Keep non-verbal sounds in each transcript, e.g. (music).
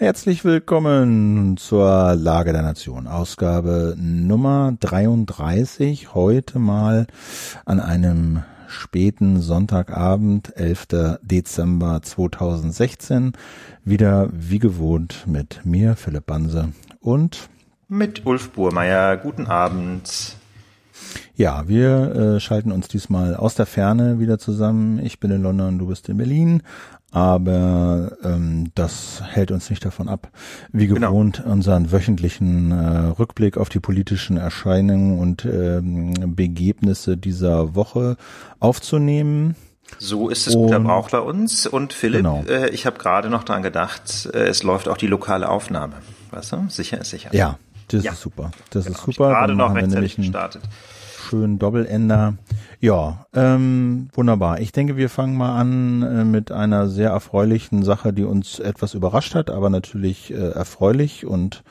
Herzlich willkommen zur Lage der Nation, Ausgabe Nummer 33, heute mal an einem späten Sonntagabend, 11. Dezember 2016, wieder wie gewohnt mit mir, Philipp Banse und mit Ulf Burmeier. Guten Abend. Ja, wir äh, schalten uns diesmal aus der Ferne wieder zusammen. Ich bin in London, du bist in Berlin aber ähm, das hält uns nicht davon ab, wie genau. gewohnt genau. unseren wöchentlichen äh, Rückblick auf die politischen Erscheinungen und ähm, Begebnisse dieser Woche aufzunehmen. So ist es guter Brauch bei uns. Und Philipp, genau. äh, ich habe gerade noch dran gedacht, äh, es läuft auch die lokale Aufnahme. Weißt du? Sicher ist sicher. Ja, das ja. ist super. Das genau. ist super. Gerade noch rechtzeitig gestartet schönen Doppelender. Ja, ähm, wunderbar. Ich denke, wir fangen mal an äh, mit einer sehr erfreulichen Sache, die uns etwas überrascht hat, aber natürlich äh, erfreulich und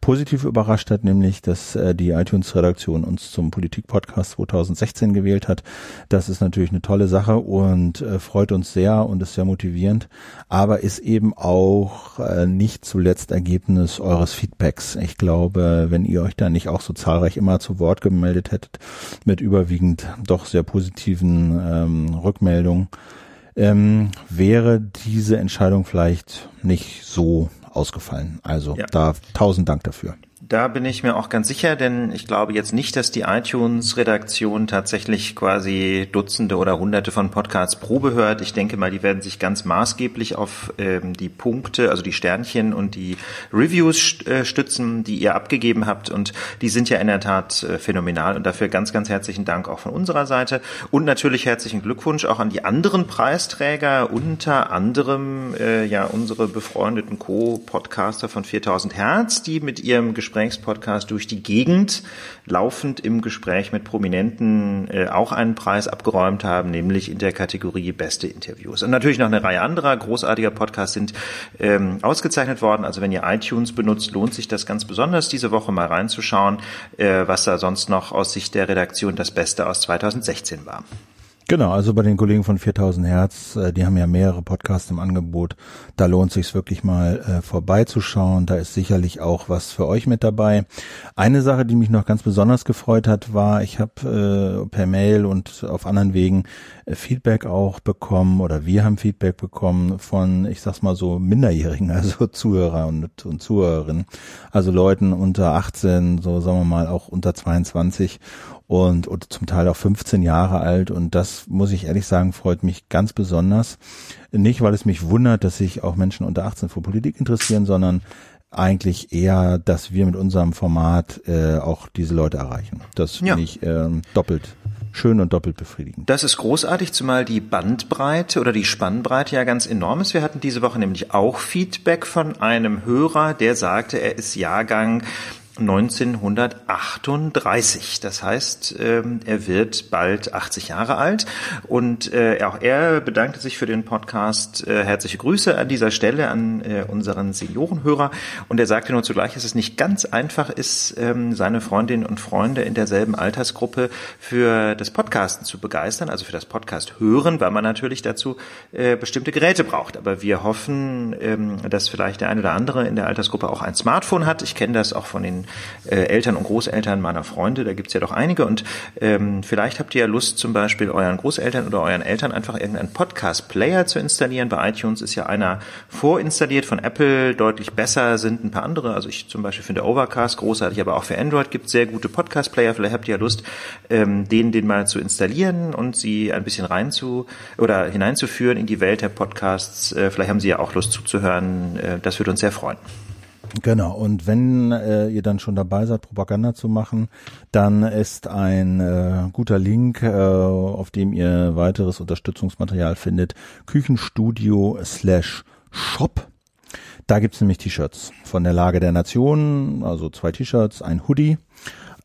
positiv überrascht hat, nämlich, dass äh, die iTunes-Redaktion uns zum Politik-Podcast 2016 gewählt hat. Das ist natürlich eine tolle Sache und äh, freut uns sehr und ist sehr motivierend, aber ist eben auch äh, nicht zuletzt Ergebnis eures Feedbacks. Ich glaube, wenn ihr euch da nicht auch so zahlreich immer zu Wort gemeldet hättet, mit überwiegend doch sehr positiven ähm, Rückmeldungen, ähm, wäre diese Entscheidung vielleicht nicht so ausgefallen. Also ja. da tausend Dank dafür. Da bin ich mir auch ganz sicher, denn ich glaube jetzt nicht, dass die iTunes-Redaktion tatsächlich quasi Dutzende oder Hunderte von Podcasts Probe hört. Ich denke mal, die werden sich ganz maßgeblich auf ähm, die Punkte, also die Sternchen und die Reviews äh, stützen, die ihr abgegeben habt. Und die sind ja in der Tat äh, phänomenal. Und dafür ganz, ganz herzlichen Dank auch von unserer Seite. Und natürlich herzlichen Glückwunsch auch an die anderen Preisträger, unter anderem äh, ja unsere befreundeten Co-Podcaster von 4000 Hertz, die mit ihrem Gespräch Gesprächspodcast durch die Gegend, laufend im Gespräch mit Prominenten äh, auch einen Preis abgeräumt haben, nämlich in der Kategorie Beste Interviews. Und natürlich noch eine Reihe anderer großartiger Podcasts sind ähm, ausgezeichnet worden. Also wenn ihr iTunes benutzt, lohnt sich das ganz besonders, diese Woche mal reinzuschauen, äh, was da sonst noch aus Sicht der Redaktion das Beste aus 2016 war. Genau, also bei den Kollegen von 4000 Hertz, äh, die haben ja mehrere Podcasts im Angebot. Da lohnt sich wirklich mal äh, vorbeizuschauen. Da ist sicherlich auch was für euch mit dabei. Eine Sache, die mich noch ganz besonders gefreut hat, war, ich habe äh, per Mail und auf anderen Wegen äh, Feedback auch bekommen oder wir haben Feedback bekommen von, ich sag's mal so, Minderjährigen, (laughs) also Zuhörer und, und Zuhörerinnen, also Leuten unter 18, so sagen wir mal auch unter 22 und, und zum Teil auch 15 Jahre alt. Und das, muss ich ehrlich sagen, freut mich ganz besonders. Nicht, weil es mich wundert, dass sich auch Menschen unter 18 für Politik interessieren, sondern eigentlich eher, dass wir mit unserem Format äh, auch diese Leute erreichen. Das finde ja. ich äh, doppelt schön und doppelt befriedigend. Das ist großartig, zumal die Bandbreite oder die Spannbreite ja ganz enorm ist. Wir hatten diese Woche nämlich auch Feedback von einem Hörer, der sagte, er ist Jahrgang 1938. Das heißt, ähm, er wird bald 80 Jahre alt und äh, auch er bedankte sich für den Podcast. Äh, herzliche Grüße an dieser Stelle an äh, unseren Seniorenhörer und er sagte nur zugleich, dass es nicht ganz einfach ist, ähm, seine Freundinnen und Freunde in derselben Altersgruppe für das Podcasten zu begeistern, also für das Podcast hören, weil man natürlich dazu bestimmte Geräte braucht. Aber wir hoffen, ähm, dass vielleicht der ein oder andere in der Altersgruppe auch ein Smartphone hat. Ich kenne das auch von den äh, Eltern und Großeltern meiner Freunde, da gibt's ja doch einige und ähm, vielleicht habt ihr ja Lust, zum Beispiel euren Großeltern oder euren Eltern einfach irgendeinen Podcast-Player zu installieren. Bei iTunes ist ja einer vorinstalliert von Apple, deutlich besser sind ein paar andere. Also ich zum Beispiel finde Overcast großartig, aber auch für Android gibt sehr gute Podcast-Player. Vielleicht habt ihr ja Lust, ähm, den, den mal zu installieren und sie ein bisschen rein zu oder hineinzuführen in die Welt der Podcasts. Äh, vielleicht haben sie ja auch Lust zuzuhören. Äh, das würde uns sehr freuen. Genau, und wenn äh, ihr dann schon dabei seid, Propaganda zu machen, dann ist ein äh, guter Link, äh, auf dem ihr weiteres Unterstützungsmaterial findet, Küchenstudio slash Shop. Da gibt's nämlich T-Shirts von der Lage der Nation, also zwei T-Shirts, ein Hoodie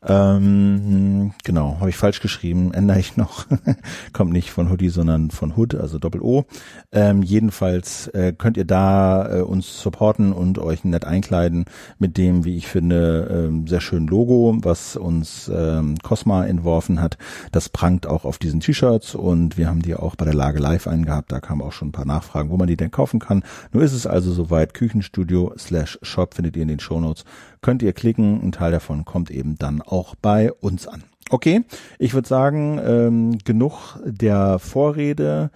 Ähm, genau, habe ich falsch geschrieben, ändere ich noch. (laughs) Kommt nicht von Hoodie, sondern von Hood, also Doppel-O. Ähm, jedenfalls äh, könnt ihr da äh, uns supporten und euch nett einkleiden mit dem, wie ich finde, ähm, sehr schönen Logo, was uns ähm, Cosma entworfen hat. Das prangt auch auf diesen T-Shirts und wir haben die auch bei der Lage live eingehabt. Da kamen auch schon ein paar Nachfragen, wo man die denn kaufen kann. Nur ist es also soweit. Küchenstudio slash Shop findet ihr in den Shownotes könnt ihr klicken. Ein Teil davon kommt eben dann auch bei uns an. Okay, ich würde sagen, ähm, genug der Vorrede.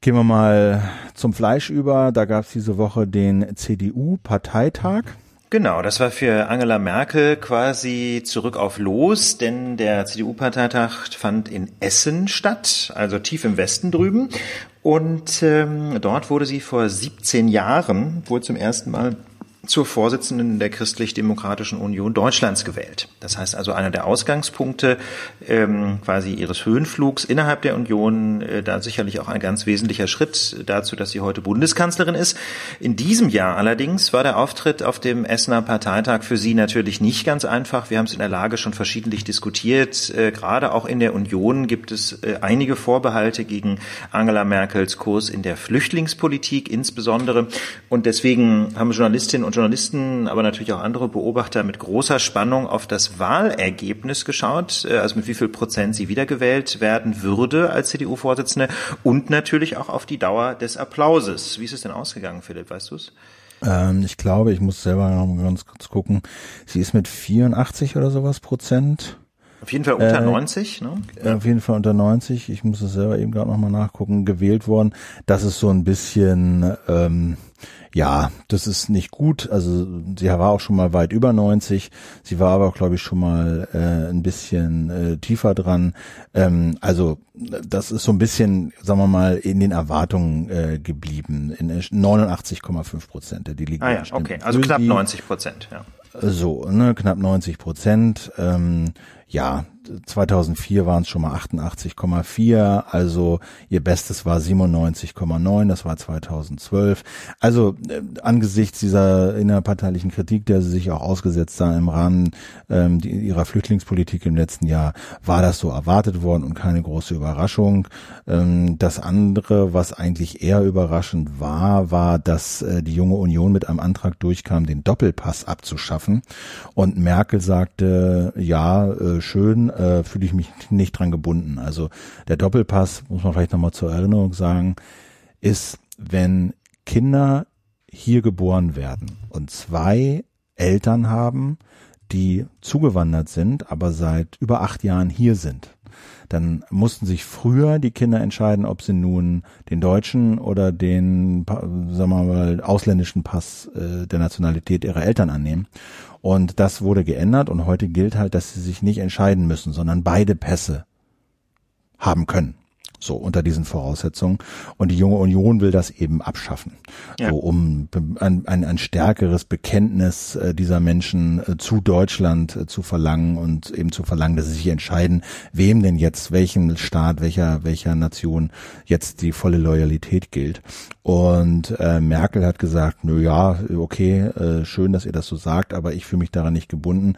Gehen wir mal zum Fleisch über. Da gab es diese Woche den CDU-Parteitag. Genau, das war für Angela Merkel quasi zurück auf Los, denn der CDU-Parteitag fand in Essen statt, also tief im Westen drüben. Und ähm, dort wurde sie vor 17 Jahren wohl zum ersten Mal zur Vorsitzenden der Christlich-Demokratischen Union Deutschlands gewählt. Das heißt also einer der Ausgangspunkte ähm, quasi ihres Höhenflugs innerhalb der Union, äh, da sicherlich auch ein ganz wesentlicher Schritt dazu, dass sie heute Bundeskanzlerin ist. In diesem Jahr allerdings war der Auftritt auf dem Essener Parteitag für sie natürlich nicht ganz einfach. Wir haben es in der Lage schon verschiedentlich diskutiert. Äh, gerade auch in der Union gibt es äh, einige Vorbehalte gegen Angela Merkels Kurs in der Flüchtlingspolitik insbesondere. Und deswegen haben Journalistinnen und Journalisten, aber natürlich auch andere Beobachter mit großer Spannung auf das Wahlergebnis geschaut, äh, also mit wie viel Prozent sie wiedergewählt werden würde als CDU-Vorsitzende und natürlich auch auf die Dauer des Applauses. Wie ist es denn ausgegangen, Philipp, weißt du es? Ähm, ich glaube, ich muss selber noch ganz kurz gucken. Sie ist mit 84 oder sowas Prozent. Auf jeden Fall unter äh, 90, ne? Auf jeden Fall unter 90. Ich muss es selber eben gerade nochmal nachgucken. Gewählt worden. Das ist so ein bisschen, ähm, ja, das ist nicht gut. Also sie war auch schon mal weit über 90. Sie war aber, glaube ich, schon mal äh, ein bisschen äh, tiefer dran. Ähm, also das ist so ein bisschen, sagen wir mal, in den Erwartungen äh, geblieben. In 89,5 Prozent. Die liegen ah ja, okay. Also knapp 90 Prozent, ja. So, ne, knapp 90 Prozent. Ähm, ja, 2004 waren es schon mal 88,4, also ihr Bestes war 97,9, das war 2012. Also äh, angesichts dieser innerparteilichen Kritik, der sie sich auch ausgesetzt sah im Rahmen ähm, die, ihrer Flüchtlingspolitik im letzten Jahr, war das so erwartet worden und keine große Überraschung. Ähm, das andere, was eigentlich eher überraschend war, war, dass äh, die junge Union mit einem Antrag durchkam, den Doppelpass abzuschaffen. Und Merkel sagte, ja, äh, schön, äh, fühle ich mich nicht dran gebunden. Also der Doppelpass, muss man vielleicht nochmal zur Erinnerung sagen, ist, wenn Kinder hier geboren werden und zwei Eltern haben, die zugewandert sind, aber seit über acht Jahren hier sind. Dann mussten sich früher die Kinder entscheiden, ob sie nun den deutschen oder den, sagen wir mal, ausländischen Pass äh, der Nationalität ihrer Eltern annehmen. Und das wurde geändert und heute gilt halt, dass sie sich nicht entscheiden müssen, sondern beide Pässe haben können. So unter diesen Voraussetzungen. Und die junge Union will das eben abschaffen. Ja. So um ein, ein, ein stärkeres Bekenntnis äh, dieser Menschen äh, zu Deutschland äh, zu verlangen und eben zu verlangen, dass sie sich entscheiden, wem denn jetzt, welchen Staat, welcher, welcher Nation jetzt die volle Loyalität gilt. Und äh, Merkel hat gesagt, nö ja, okay, äh, schön, dass ihr das so sagt, aber ich fühle mich daran nicht gebunden.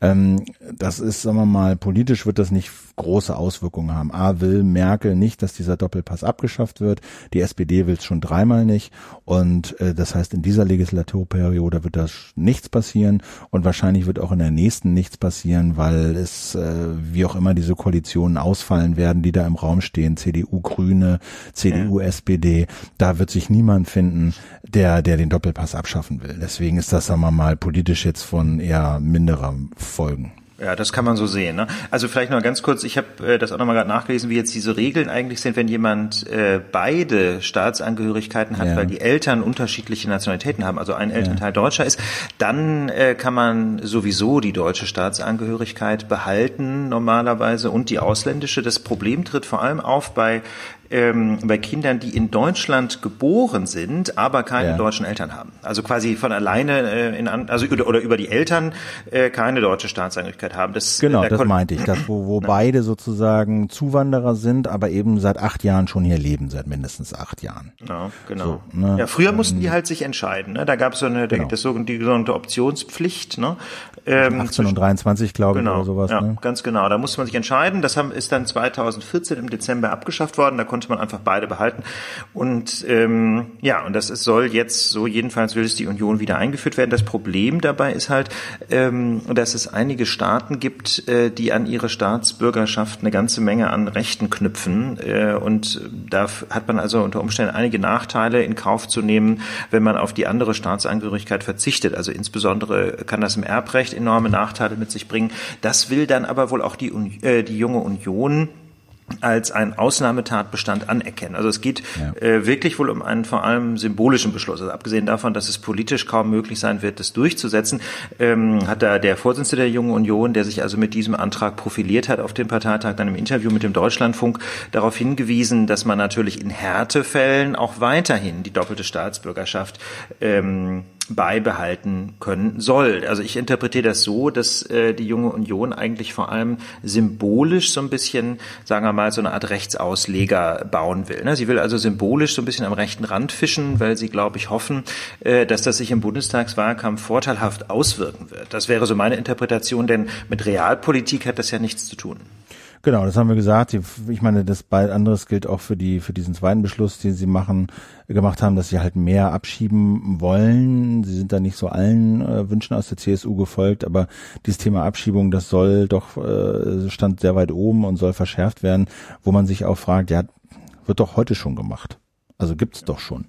Ähm, das ist, sagen wir mal, politisch wird das nicht große Auswirkungen haben. A will Merkel nicht, dass dieser Doppelpass abgeschafft wird. Die SPD will es schon dreimal nicht. Und äh, das heißt, in dieser Legislaturperiode wird das nichts passieren und wahrscheinlich wird auch in der nächsten nichts passieren, weil es, äh, wie auch immer, diese Koalitionen ausfallen werden, die da im Raum stehen, CDU, Grüne, CDU, ja. SPD. Da wird sich niemand finden, der, der den Doppelpass abschaffen will. Deswegen ist das, sagen wir mal, politisch jetzt von eher minderer Folgen. Ja, das kann man so sehen. Ne? Also vielleicht noch ganz kurz, ich habe äh, das auch nochmal gerade nachgelesen, wie jetzt diese Regeln eigentlich sind, wenn jemand äh, beide Staatsangehörigkeiten hat, ja. weil die Eltern unterschiedliche Nationalitäten haben, also ein Elternteil ja. Deutscher ist, dann äh, kann man sowieso die deutsche Staatsangehörigkeit behalten normalerweise und die ausländische. Das Problem tritt vor allem auf bei ähm, bei Kindern, die in Deutschland geboren sind, aber keine ja. deutschen Eltern haben. Also quasi von alleine äh, in also oder, oder über die Eltern äh, keine deutsche Staatsangehörigkeit haben. Das, genau, das meinte ich, das, wo, wo (clears throat) beide sozusagen Zuwanderer sind, aber eben seit acht Jahren schon hier leben, seit mindestens acht Jahren. Ja, genau. So, ne? Ja, früher mussten die ähm, halt sich entscheiden. Ne? Da gab es so eine, genau. das sogenannte, die sogenannte Optionspflicht. Ne? Ähm, 18 und 23, glaube genau, ich, oder sowas. Ja, ne? ganz genau. Da musste man sich entscheiden. Das haben, ist dann 2014 im Dezember abgeschafft worden. Da konnte man einfach beide behalten. Und ähm, ja, und das ist, soll jetzt so jedenfalls will es die Union wieder eingeführt werden. Das Problem dabei ist halt, ähm, dass es einige Staaten gibt, äh, die an ihre Staatsbürgerschaft eine ganze Menge an Rechten knüpfen. Äh, und da hat man also unter Umständen einige Nachteile in Kauf zu nehmen, wenn man auf die andere Staatsangehörigkeit verzichtet. Also insbesondere kann das im Erbrecht enorme Nachteile mit sich bringen. Das will dann aber wohl auch die, äh, die junge Union als ein Ausnahmetatbestand anerkennen. Also es geht ja. äh, wirklich wohl um einen vor allem symbolischen Beschluss. Also abgesehen davon, dass es politisch kaum möglich sein wird, das durchzusetzen, ähm, hat da der Vorsitzende der Jungen Union, der sich also mit diesem Antrag profiliert hat auf dem Parteitag, dann im Interview mit dem Deutschlandfunk darauf hingewiesen, dass man natürlich in Härtefällen auch weiterhin die doppelte Staatsbürgerschaft ähm, beibehalten können soll. Also ich interpretiere das so, dass äh, die junge Union eigentlich vor allem symbolisch so ein bisschen, sagen wir mal, so eine Art Rechtsausleger bauen will. Ne? Sie will also symbolisch so ein bisschen am rechten Rand fischen, weil sie, glaube ich, hoffen, äh, dass das sich im Bundestagswahlkampf vorteilhaft auswirken wird. Das wäre so meine Interpretation, denn mit Realpolitik hat das ja nichts zu tun. Genau, das haben wir gesagt. Ich meine, das bald anderes gilt auch für die für diesen zweiten Beschluss, den sie machen gemacht haben, dass sie halt mehr abschieben wollen. Sie sind da nicht so allen äh, Wünschen aus der CSU gefolgt, aber dieses Thema Abschiebung, das soll doch äh, stand sehr weit oben und soll verschärft werden, wo man sich auch fragt, ja, wird doch heute schon gemacht. Also gibt's doch schon.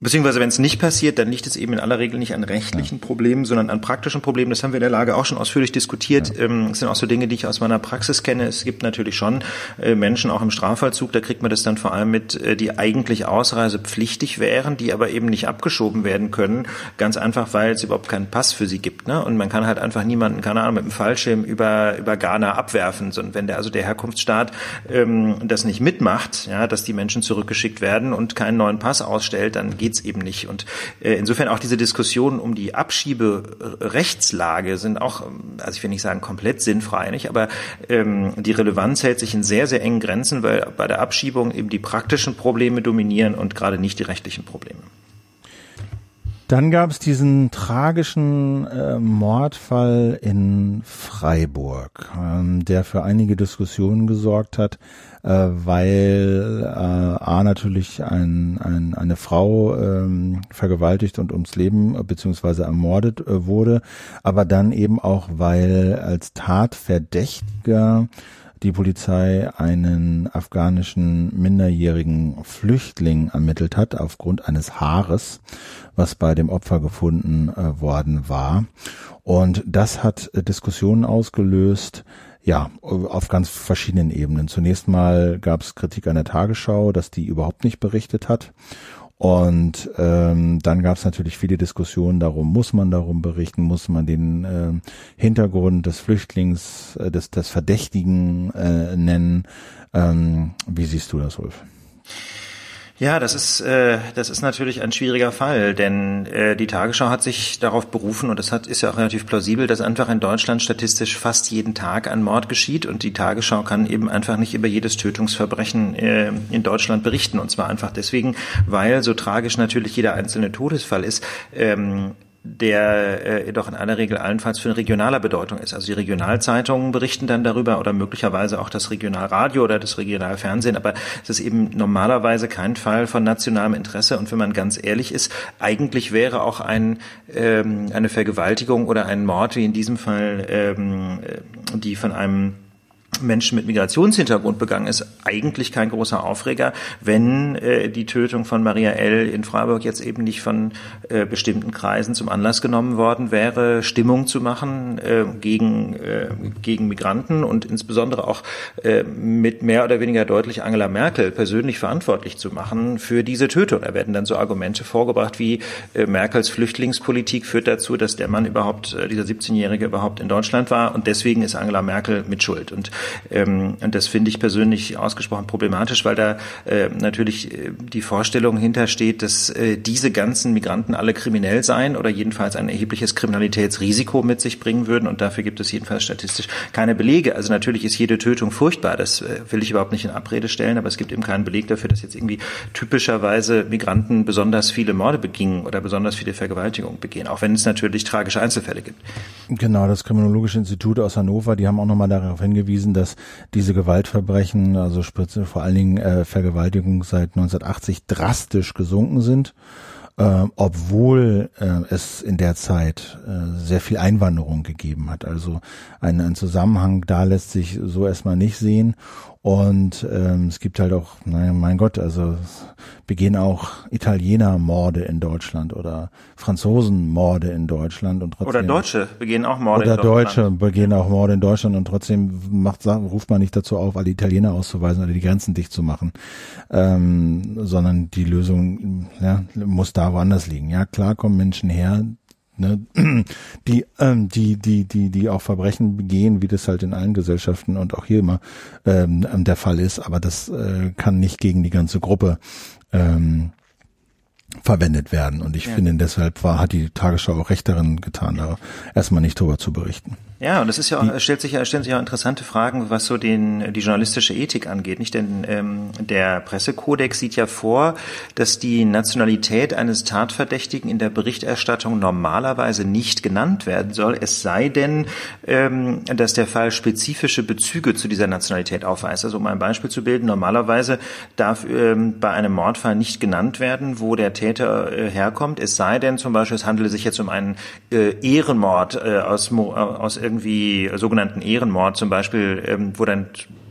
Beziehungsweise wenn es nicht passiert, dann liegt es eben in aller Regel nicht an rechtlichen ja. Problemen, sondern an praktischen Problemen. Das haben wir in der Lage auch schon ausführlich diskutiert. Ja. Ähm, das sind auch so Dinge, die ich aus meiner Praxis kenne. Es gibt natürlich schon äh, Menschen auch im Strafvollzug, da kriegt man das dann vor allem mit, äh, die eigentlich ausreisepflichtig wären, die aber eben nicht abgeschoben werden können. Ganz einfach, weil es überhaupt keinen Pass für sie gibt. Ne? Und man kann halt einfach niemanden, keine Ahnung, mit dem Fallschirm über, über Ghana abwerfen. Und wenn der, also der Herkunftsstaat ähm, das nicht mitmacht, ja, dass die Menschen zurückgeschickt werden und keinen neuen Pass ausstellt, dann geht geht's eben nicht. Und äh, insofern auch diese Diskussionen um die Abschieberechtslage sind auch, also ich will nicht sagen komplett sinnfrei, nicht, aber ähm, die Relevanz hält sich in sehr, sehr engen Grenzen, weil bei der Abschiebung eben die praktischen Probleme dominieren und gerade nicht die rechtlichen Probleme. Dann gab es diesen tragischen äh, Mordfall in Freiburg, ähm, der für einige Diskussionen gesorgt hat, äh, weil äh, A natürlich ein, ein, eine Frau ähm, vergewaltigt und ums Leben äh, beziehungsweise ermordet äh, wurde, aber dann eben auch, weil als Tatverdächtiger die Polizei einen afghanischen minderjährigen Flüchtling ermittelt hat aufgrund eines Haares, was bei dem Opfer gefunden äh, worden war. Und das hat äh, Diskussionen ausgelöst, ja, auf ganz verschiedenen Ebenen. Zunächst mal gab es Kritik an der Tagesschau, dass die überhaupt nicht berichtet hat. Und ähm, dann gab es natürlich viele Diskussionen darum, muss man darum berichten, muss man den äh, Hintergrund des Flüchtlings, äh, des, des Verdächtigen äh, nennen. Ähm, wie siehst du das, Ulf? Ja, das ist äh, das ist natürlich ein schwieriger Fall, denn äh, die Tagesschau hat sich darauf berufen und das hat ist ja auch relativ plausibel, dass einfach in Deutschland statistisch fast jeden Tag ein Mord geschieht und die Tagesschau kann eben einfach nicht über jedes Tötungsverbrechen äh, in Deutschland berichten und zwar einfach deswegen, weil so tragisch natürlich jeder einzelne Todesfall ist. Ähm, der äh, doch in aller Regel allenfalls für regionaler Bedeutung ist. Also die Regionalzeitungen berichten dann darüber oder möglicherweise auch das Regionalradio oder das Regionalfernsehen, aber es ist eben normalerweise kein Fall von nationalem Interesse und wenn man ganz ehrlich ist, eigentlich wäre auch ein, ähm, eine Vergewaltigung oder ein Mord wie in diesem Fall, ähm, die von einem Menschen mit Migrationshintergrund begangen ist, eigentlich kein großer Aufreger, wenn äh, die Tötung von Maria L. in Freiburg jetzt eben nicht von äh, bestimmten Kreisen zum Anlass genommen worden wäre, Stimmung zu machen äh, gegen, äh, gegen Migranten und insbesondere auch äh, mit mehr oder weniger deutlich Angela Merkel persönlich verantwortlich zu machen für diese Tötung. Da werden dann so Argumente vorgebracht wie äh, Merkels Flüchtlingspolitik führt dazu, dass der Mann überhaupt, äh, dieser 17-Jährige überhaupt in Deutschland war und deswegen ist Angela Merkel mit Schuld. Und Ähm, und das finde ich persönlich ausgesprochen problematisch, weil da äh, natürlich äh, die Vorstellung hintersteht, dass äh, diese ganzen Migranten alle kriminell seien oder jedenfalls ein erhebliches Kriminalitätsrisiko mit sich bringen würden. Und dafür gibt es jedenfalls statistisch keine Belege. Also natürlich ist jede Tötung furchtbar. Das äh, will ich überhaupt nicht in Abrede stellen, aber es gibt eben keinen Beleg dafür, dass jetzt irgendwie typischerweise Migranten besonders viele Morde begingen oder besonders viele Vergewaltigungen begehen, auch wenn es natürlich tragische Einzelfälle gibt. Genau, das Kriminologische Institut aus Hannover, die haben auch nochmal darauf hingewiesen, dass diese Gewaltverbrechen, also vor allen Dingen äh, Vergewaltigung seit 1980 drastisch gesunken sind äh, obwohl äh, es in der Zeit äh, sehr viel Einwanderung gegeben hat. Also ein, ein Zusammenhang da lässt sich so erstmal nicht sehen. Und ähm, es gibt halt auch, naja, mein Gott, also begehen auch Italiener Morde in Deutschland oder Franzosen Morde in Deutschland und trotzdem. Oder Deutsche begehen auch Morde oder in Deutschland. Oder Deutsche begehen auch Morde in Deutschland und trotzdem macht, ruft man nicht dazu auf, alle Italiener auszuweisen oder die Grenzen dicht zu machen, ähm, sondern die Lösung ja, muss da woanders liegen. Ja, klar kommen Menschen her, ne, (clears throat) die, ähm, die, die, die, die auch Verbrechen begehen, wie das halt in allen Gesellschaften und auch hier immer ähm, der Fall ist, aber das äh, kann nicht gegen die ganze Gruppe ähm, verwendet werden. Und ich ja. finde, deshalb war, hat die Tagesschau auch recht darin getan, da erstmal nicht drüber zu berichten. Ja, und es ist ja auch, stellt sich ja, stellen sich ja interessante Fragen, was so den, die journalistische Ethik angeht, nicht? Denn ähm, der Pressekodex sieht ja vor, dass die Nationalität eines Tatverdächtigen in der Berichterstattung normalerweise nicht genannt werden soll, es sei denn, ähm, dass der Fall spezifische Bezüge zu dieser Nationalität aufweist. Also um ein Beispiel zu bilden, normalerweise darf ähm, bei einem Mordfall nicht genannt werden, wo der Täter äh, herkommt, es sei denn zum Beispiel, es handele sich jetzt um einen äh, Ehrenmord äh, aus, aus irgendwie sogenannten Ehrenmord zum Beispiel, ähm, wo dann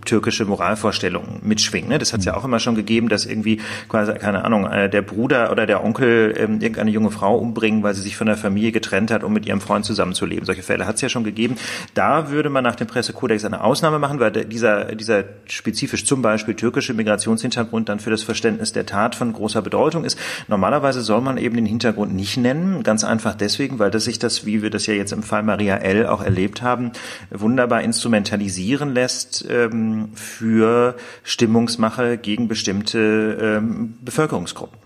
türkische Moralvorstellungen mitschwingen. Ne? Das hat es ja auch immer schon gegeben, dass irgendwie quasi, keine Ahnung, äh, der Bruder oder der Onkel ähm, irgendeine junge Frau umbringen, weil sie sich von der Familie getrennt hat, um mit ihrem Freund zusammenzuleben. Solche Fälle hat es ja schon gegeben. Da würde man nach dem Pressekodex eine Ausnahme machen, weil dieser, dieser spezifisch zum Beispiel türkische Migrationshintergrund dann für das Verständnis der Tat von großer Bedeutung ist. Normalerweise soll man eben den Hintergrund nicht nennen, ganz einfach deswegen, weil das sich das, wie wir das ja jetzt im Fall Maria L. auch erlebt haben, wunderbar instrumentalisieren lässt, ähm, für Stimmungsmache gegen bestimmte ähm, Bevölkerungsgruppen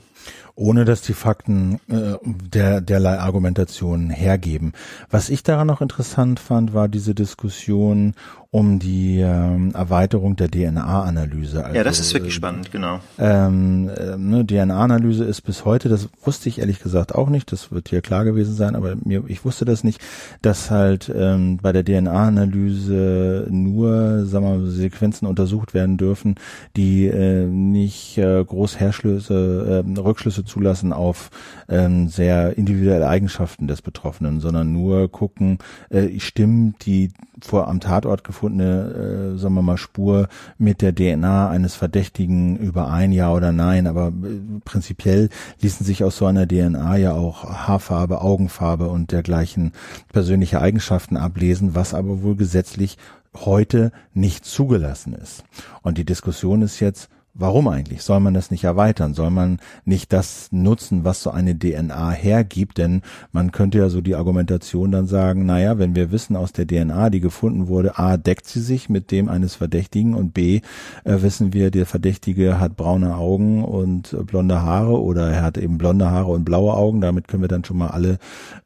ohne dass die Fakten äh, der derlei Argumentation hergeben. Was ich daran noch interessant fand, war diese Diskussion um die ähm, Erweiterung der DNA-Analyse. Also, ja, das ist wirklich spannend, genau. Ähm, äh, ne, DNA-Analyse ist bis heute, das wusste ich ehrlich gesagt auch nicht, das wird hier klar gewesen sein, aber mir, ich wusste das nicht, dass halt ähm, bei der DNA-Analyse nur, sagen wir, Sequenzen untersucht werden dürfen, die äh, nicht äh, groß Herschlüsse, äh, Rückschlüsse zulassen auf ähm, sehr individuelle Eigenschaften des Betroffenen, sondern nur gucken, äh, stimmt die vor am Tatort gefundene, äh, sagen wir mal, Spur mit der DNA eines Verdächtigen überein, ja oder nein. Aber äh, prinzipiell ließen sich aus so einer DNA ja auch Haarfarbe, Augenfarbe und dergleichen persönliche Eigenschaften ablesen, was aber wohl gesetzlich heute nicht zugelassen ist. Und die Diskussion ist jetzt, Warum eigentlich? Soll man das nicht erweitern? Soll man nicht das nutzen, was so eine DNA hergibt? Denn man könnte ja so die Argumentation dann sagen, naja, wenn wir wissen aus der DNA, die gefunden wurde, A, deckt sie sich mit dem eines Verdächtigen und B, äh, wissen wir, der Verdächtige hat braune Augen und äh, blonde Haare oder er hat eben blonde Haare und blaue Augen. Damit können wir dann schon mal alle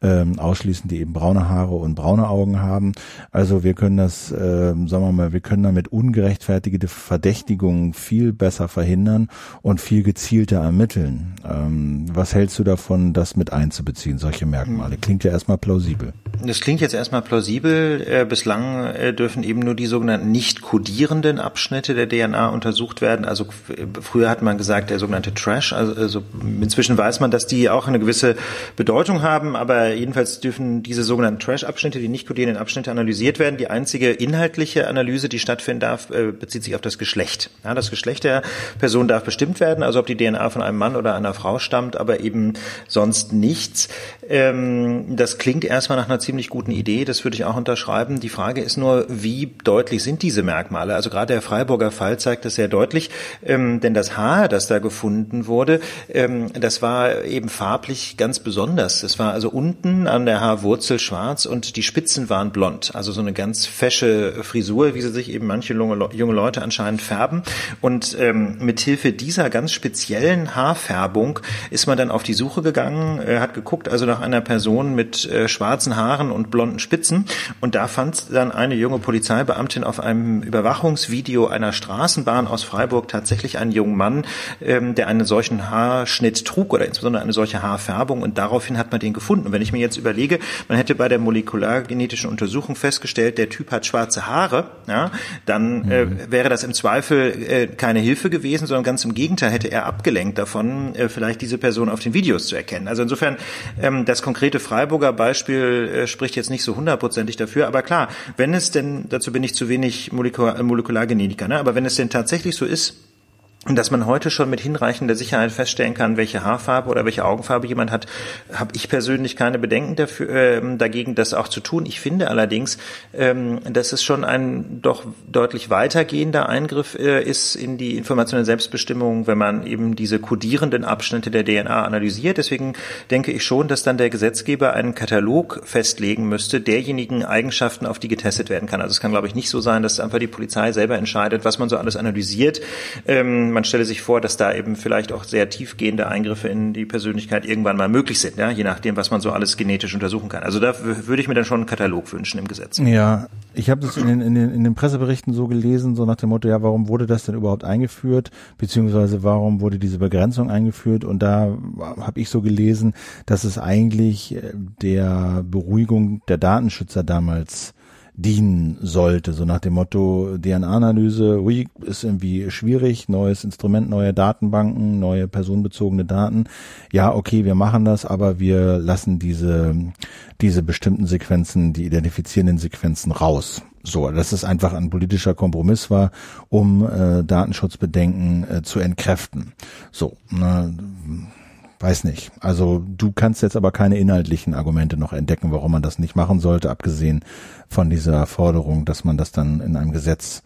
ähm, ausschließen, die eben braune Haare und braune Augen haben. Also wir können das, äh, sagen wir mal, wir können damit ungerechtfertigte Verdächtigungen viel besser besser verhindern und viel gezielter ermitteln. Ähm, was hältst du davon, das mit einzubeziehen, solche Merkmale? Klingt ja erstmal plausibel. Das klingt jetzt erstmal plausibel. Äh, bislang äh, dürfen eben nur die sogenannten nicht kodierenden Abschnitte der DNA untersucht werden. Also früher hat man gesagt, der sogenannte Trash. Also, also inzwischen weiß man, dass die auch eine gewisse Bedeutung haben, aber jedenfalls dürfen diese sogenannten Trash-Abschnitte, die nicht kodierenden Abschnitte analysiert werden. Die einzige inhaltliche Analyse, die stattfinden darf, äh, bezieht sich auf das Geschlecht. Ja, das Geschlecht der Person darf bestimmt werden, also ob die DNA von einem Mann oder einer Frau stammt, aber eben sonst nichts. Ähm, das klingt erstmal nach einer ziemlich guten Idee, das würde ich auch unterschreiben. Die Frage ist nur, wie deutlich sind diese Merkmale? Also gerade der Freiburger Fall zeigt das sehr deutlich, ähm, denn das Haar, das da gefunden wurde, ähm, das war eben farblich ganz besonders. Es war also unten an der Haarwurzel schwarz und die Spitzen waren blond. Also so eine ganz fesche Frisur, wie sie sich eben manche junge, junge Leute anscheinend färben. Und ähm, mit Hilfe dieser ganz speziellen Haarfärbung ist man dann auf die Suche gegangen, äh, hat geguckt, also nach einer Person mit äh, schwarzen Haaren und blonden Spitzen. Und da fand dann eine junge Polizeibeamtin auf einem Überwachungsvideo einer Straßenbahn aus Freiburg tatsächlich einen jungen Mann, ähm, der einen solchen Haarschnitt trug oder insbesondere eine solche Haarfärbung. Und daraufhin hat man den gefunden. Und wenn ich mir jetzt überlege, man hätte bei der molekulargenetischen Untersuchung festgestellt, der Typ hat schwarze Haare, ja, dann äh, mhm. wäre das im Zweifel äh, keine Hilfe gewesen, sondern ganz im Gegenteil hätte er abgelenkt davon, äh, vielleicht diese Person auf den Videos zu erkennen. Also insofern, ähm, das konkrete Freiburger Beispiel äh, spricht jetzt nicht so hundertprozentig dafür, aber klar, wenn es denn, dazu bin ich zu wenig Molekular, Molekulargenetiker, ne, aber wenn es denn tatsächlich so ist, dass man heute schon mit hinreichender Sicherheit feststellen kann, welche Haarfarbe oder welche Augenfarbe jemand hat, habe ich persönlich keine Bedenken dafür, äh, dagegen, das auch zu tun. Ich finde allerdings, ähm, dass es schon ein doch deutlich weitergehender Eingriff äh, ist in die informationelle Selbstbestimmung, wenn man eben diese kodierenden Abschnitte der DNA analysiert. Deswegen denke ich schon, dass dann der Gesetzgeber einen Katalog festlegen müsste, derjenigen Eigenschaften, auf die getestet werden kann. Also es kann, glaube ich, nicht so sein, dass einfach die Polizei selber entscheidet, was man so alles analysiert. Ähm, man stelle sich vor, dass da eben vielleicht auch sehr tiefgehende Eingriffe in die Persönlichkeit irgendwann mal möglich sind, ja, je nachdem, was man so alles genetisch untersuchen kann. Also da würde ich mir dann schon einen Katalog wünschen im Gesetz. Ja, ich habe das in den, in, den, in den Presseberichten so gelesen, so nach dem Motto, ja, warum wurde das denn überhaupt eingeführt, beziehungsweise warum wurde diese Begrenzung eingeführt? Und da habe ich so gelesen, dass es eigentlich äh, der Beruhigung der Datenschützer damals dienen sollte. So nach dem Motto DNA-Analyse, ui, ist irgendwie schwierig, neues Instrument, neue Datenbanken, neue personenbezogene Daten. Ja, okay, wir machen das, aber wir lassen diese, diese bestimmten Sequenzen, die identifizierenden Sequenzen raus. So, dass es einfach ein politischer Kompromiss war, um äh, Datenschutzbedenken äh, zu entkräften. So, ne, weiß nicht. Also du kannst jetzt aber keine inhaltlichen Argumente noch entdecken, warum man das nicht machen sollte, abgesehen von dieser Forderung, dass man das dann in einem Gesetz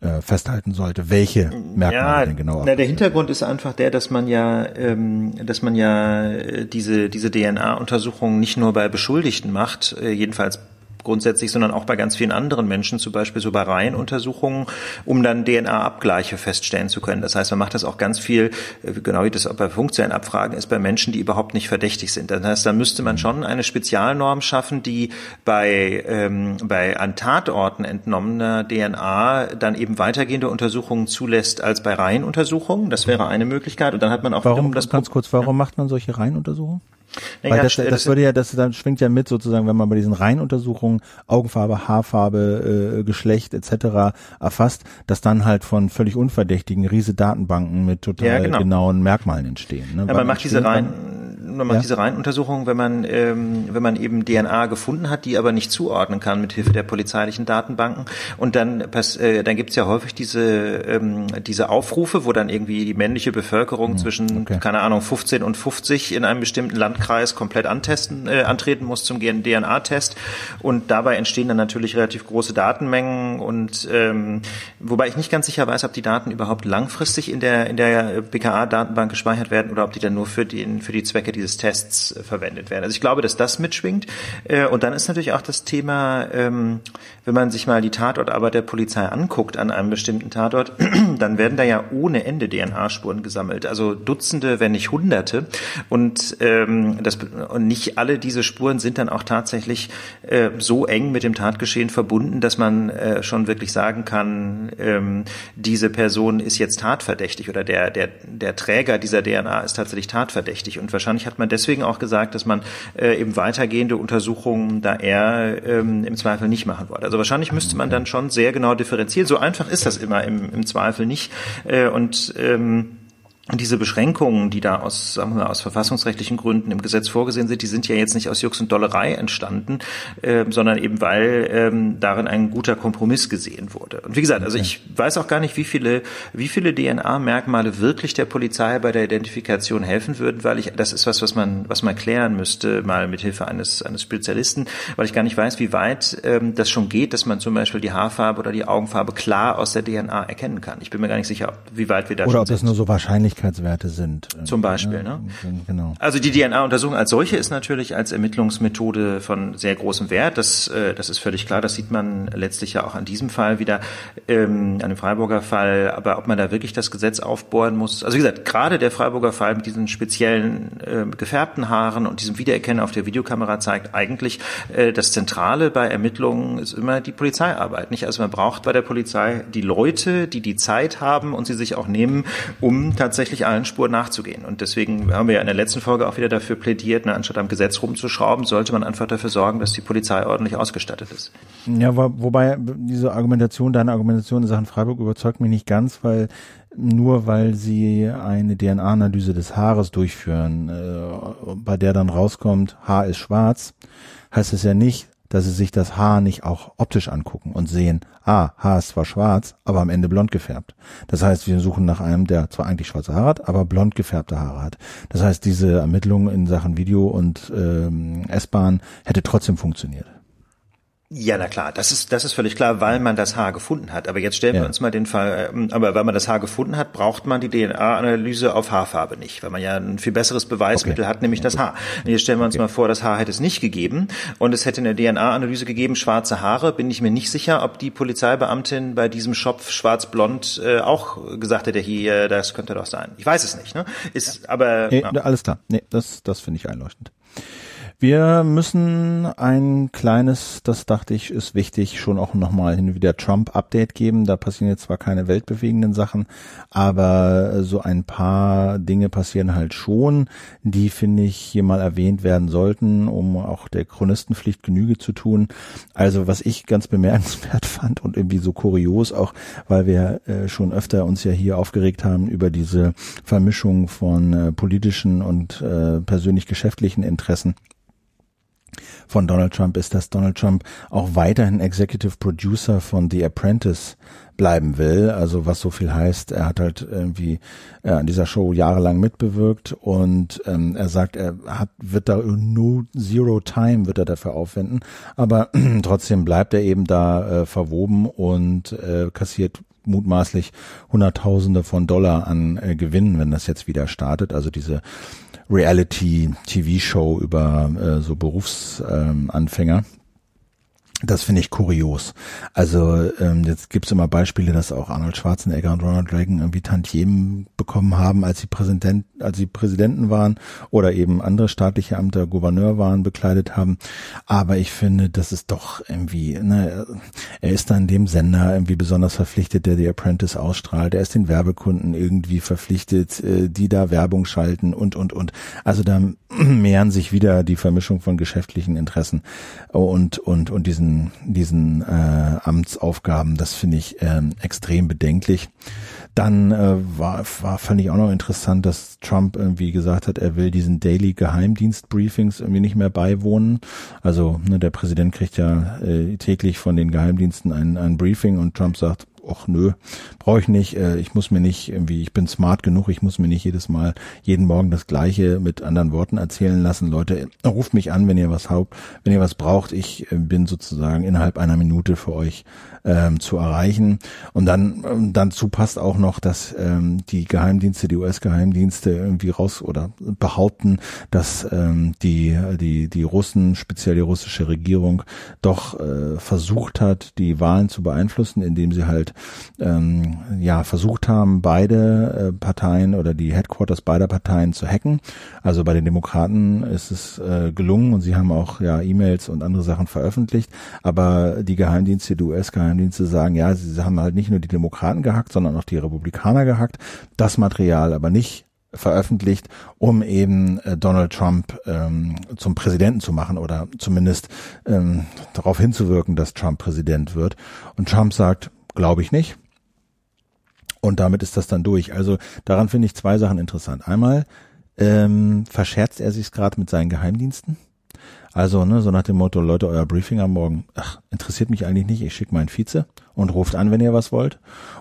äh, festhalten sollte, welche Merkmale ja, denn genau. Na, der Hintergrund ist einfach der, dass man ja, ähm, dass man ja äh, diese diese DNA-Untersuchungen nicht nur bei Beschuldigten macht, äh, jedenfalls grundsätzlich, sondern auch bei ganz vielen anderen Menschen, zum Beispiel so bei Reihenuntersuchungen, um dann DNA-Abgleiche feststellen zu können. Das heißt, man macht das auch ganz viel, äh, genau wie das auch bei funktionellen Abfragen ist, bei Menschen, die überhaupt nicht verdächtig sind. Das heißt, da müsste man schon eine Spezialnorm schaffen, die bei, ähm, bei an Tatorten entnommener DNA dann eben weitergehende Untersuchungen zulässt als bei Reihenuntersuchungen. Das wäre eine Möglichkeit. Und dann hat man auch warum, das ganz kurz, warum macht man solche Reihenuntersuchungen? Weil ja, das, das würde ja, das dann schwingt ja mit sozusagen, wenn man bei diesen Reihenuntersuchungen Augenfarbe, Haarfarbe, äh, Geschlecht etc. erfasst, dass dann halt von völlig unverdächtigen riese Datenbanken mit total ja, genau. genauen Merkmalen entstehen. Ne? Ja, man macht diese Reihen man macht ja. diese Reihenuntersuchung, wenn man, ähm, wenn man eben DNA gefunden hat, die aber nicht zuordnen kann mit Hilfe der polizeilichen Datenbanken. Und dann, äh, dann gibt es ja häufig diese, ähm, diese Aufrufe, wo dann irgendwie die männliche Bevölkerung mhm. zwischen, okay. keine Ahnung, 15 und 50 in einem bestimmten Landkreis komplett antesten, äh, antreten muss zum DNA-Test. Und dabei entstehen dann natürlich relativ große Datenmengen und ähm, wobei ich nicht ganz sicher weiß, ob die Daten überhaupt langfristig in der, in der BKA-Datenbank gespeichert werden oder ob die dann nur für, den, für die Zwecke dieses Tests äh, verwendet werden. Also ich glaube, dass das mitschwingt. Äh, und dann ist natürlich auch das Thema, ähm, wenn man sich mal die Tatortarbeit der Polizei anguckt an einem bestimmten Tatort, (clears throat) dann werden da ja ohne Ende DNA-Spuren gesammelt. Also Dutzende, wenn nicht Hunderte. Und, ähm, das, und nicht alle diese Spuren sind dann auch tatsächlich äh, so eng mit dem Tatgeschehen verbunden, dass man schon wirklich sagen kann, ähm, diese Person ist jetzt tatverdächtig oder der, der, der Träger dieser DNA ist tatsächlich tatverdächtig. Und wahrscheinlich hat man deswegen auch gesagt, dass man äh, eben weitergehende Untersuchungen da eher ähm, im Zweifel nicht machen wollte. Also wahrscheinlich müsste man dann schon sehr genau differenzieren. So einfach ist das immer im, im Zweifel nicht. Äh, und ähm, und diese Beschränkungen, die da aus, sagen wir, aus verfassungsrechtlichen Gründen im Gesetz vorgesehen sind, die sind ja jetzt nicht aus Jux und Dollerei entstanden, äh, sondern eben weil ähm, darin ein guter Kompromiss gesehen wurde. Und wie gesagt, also ich weiß auch gar nicht, wie viele, wie viele DNA-Merkmale wirklich der Polizei bei der Identifikation helfen würden, weil ich, das ist was, was man, was man klären müsste, mal mit Hilfe eines, eines Spezialisten, weil ich gar nicht weiß, wie weit ähm, das schon geht, dass man zum Beispiel die Haarfarbe oder die Augenfarbe klar aus der DNA erkennen kann. Ich bin mir gar nicht sicher, wie weit wir da oder schon ob das nur so wahrscheinlich Wahrscheinlichkeitswerte sind. Zum Beispiel, ne? Genau. Also die DNA-Untersuchung als solche ist natürlich als Ermittlungsmethode von sehr großem Wert. Das, äh, das ist völlig klar. Das sieht man letztlich ja auch an diesem Fall wieder, ähm, an dem Freiburger Fall. Aber ob man da wirklich das Gesetz aufbohren muss. Also wie gesagt, gerade der Freiburger Fall mit diesen speziellen äh, gefärbten Haaren und diesem Wiedererkennen auf der Videokamera zeigt eigentlich, äh, das Zentrale bei Ermittlungen ist immer die Polizeiarbeit. Nicht? Also man braucht bei der Polizei die Leute, die die Zeit haben und sie sich auch nehmen, um tatsächlich tatsächlich allen Spuren nachzugehen. Und deswegen haben wir ja in der letzten Folge auch wieder dafür plädiert, ne, anstatt am Gesetz rumzuschrauben, sollte man einfach dafür sorgen, dass die Polizei ordentlich ausgestattet ist. Ja, wobei diese Argumentation, deine Argumentation in Sachen Freiburg überzeugt mich nicht ganz, weil nur weil sie eine DNA-Analyse des Haares durchführen, äh, bei der dann rauskommt, Haar ist schwarz, heißt es ja nicht, dass sie sich das Haar nicht auch optisch angucken und sehen, ah, Haar ist zwar schwarz, aber am Ende blond gefärbt. Das heißt, wir suchen nach einem, der zwar eigentlich schwarze Haare hat, aber blond gefärbte Haare hat. Das heißt, diese Ermittlung in Sachen Video und ähm, S-Bahn hätte trotzdem funktioniert. Ja, na klar, das ist, das ist völlig klar, weil man das Haar gefunden hat. Aber jetzt stellen ja. wir uns mal den Fall, ähm, aber weil man das Haar gefunden hat, braucht man die DNA-Analyse auf Haarfarbe nicht, weil man ja ein viel besseres Beweismittel okay. hat, nämlich das Haar. Und jetzt stellen wir uns okay. mal vor, das Haar hätte es nicht gegeben und es hätte eine DNA-Analyse gegeben, schwarze Haare, bin ich mir nicht sicher, ob die Polizeibeamtin bei diesem Schopf schwarz-blond äh, auch gesagt hätte, hier, das könnte doch sein. Ich weiß es nicht, ne? Ist, aber. Nee, ja. Alles klar. Nee, das, das finde ich einleuchtend. Wir müssen ein kleines, das dachte ich, ist wichtig, schon auch nochmal hin wieder Trump-Update geben. Da passieren jetzt zwar keine weltbewegenden Sachen, aber so ein paar Dinge passieren halt schon, die, finde ich, hier mal erwähnt werden sollten, um auch der Chronistenpflicht Genüge zu tun. Also was ich ganz bemerkenswert (laughs) fand und irgendwie so kurios, auch weil wir äh, schon öfter uns ja hier aufgeregt haben über diese Vermischung von äh, politischen und äh, persönlich geschäftlichen Interessen von Donald Trump ist, dass Donald Trump auch weiterhin Executive Producer von The Apprentice bleiben will. Also was so viel heißt, er hat halt irgendwie äh, an dieser Show jahrelang mitbewirkt und ähm, er sagt, er hat, wird da no zero time wird er dafür aufwenden, aber (clears throat) trotzdem bleibt er eben da äh, verwoben und äh, kassiert mutmaßlich Hunderttausende von Dollar an äh, Gewinnen, wenn das jetzt wieder startet. Also diese Reality-TV-Show über äh, so Berufsanfänger. Ähm, das finde ich kurios. Also ähm, jetzt gibt's immer Beispiele, dass auch Arnold Schwarzenegger und Ronald Reagan irgendwie Tantiemen bekommen haben, als sie Präsident, als sie Präsidenten waren oder eben andere staatliche Ämter, Gouverneur waren, bekleidet haben. Aber ich finde, das ist doch irgendwie, ne, er ist da in dem Sender irgendwie besonders verpflichtet, der The Apprentice ausstrahlt. Er ist den Werbekunden irgendwie verpflichtet, äh, die da Werbung schalten und und und. Also da (clears throat) mehren sich wieder die Vermischung von geschäftlichen Interessen und und und diesen diesen, äh, Amtsaufgaben. Das finde ich ähm, extrem bedenklich. Dann äh, war, war, fand ich auch noch interessant, dass Trump irgendwie gesagt hat, er will diesen Daily Geheimdienst-Briefings irgendwie nicht mehr beiwohnen. Also ne, der Präsident kriegt ja äh, täglich von den Geheimdiensten ein, ein Briefing und Trump sagt, ach nö, brauche ich nicht, äh, ich muss mir nicht irgendwie, ich bin smart genug, ich muss mir nicht jedes Mal, jeden Morgen das Gleiche mit anderen Worten erzählen lassen. Leute, ruft mich an, wenn ihr was habt, wenn ihr was braucht. Ich äh, bin sozusagen innerhalb einer Minute für euch ähm, zu erreichen. Und dann ähm, dazu passt auch noch, dass ähm, die Geheimdienste, die US-Geheimdienste irgendwie raus oder behaupten, dass ähm, die die die Russen, speziell die russische Regierung, doch äh, versucht hat, die Wahlen zu beeinflussen, indem sie halt ähm, ja versucht haben, beide äh, Parteien oder die Headquarters beider Parteien zu hacken. Also bei den Demokraten ist es äh, gelungen und sie haben auch ja E-Mails und andere Sachen veröffentlicht, aber die Geheimdienste, die US-Geheimdienste Geheimdienste sagen, ja, sie haben halt nicht nur die Demokraten gehackt, sondern auch die Republikaner gehackt. Das Material aber nicht veröffentlicht, um eben äh, Donald Trump ähm, zum Präsidenten zu machen oder zumindest ähm, darauf hinzuwirken, dass Trump Präsident wird. Und Trump sagt, glaube ich nicht. Und damit ist das dann durch. Also daran finde ich zwei Sachen interessant. Einmal ähm, verscherzt er sich gerade mit seinen Geheimdiensten. Also, ne, so nach dem Motto, Leute, euer Briefing am Morgen, ach, interessiert mich eigentlich nicht, ich schicke meinen Vize und ruft an, wenn ihr was wollt.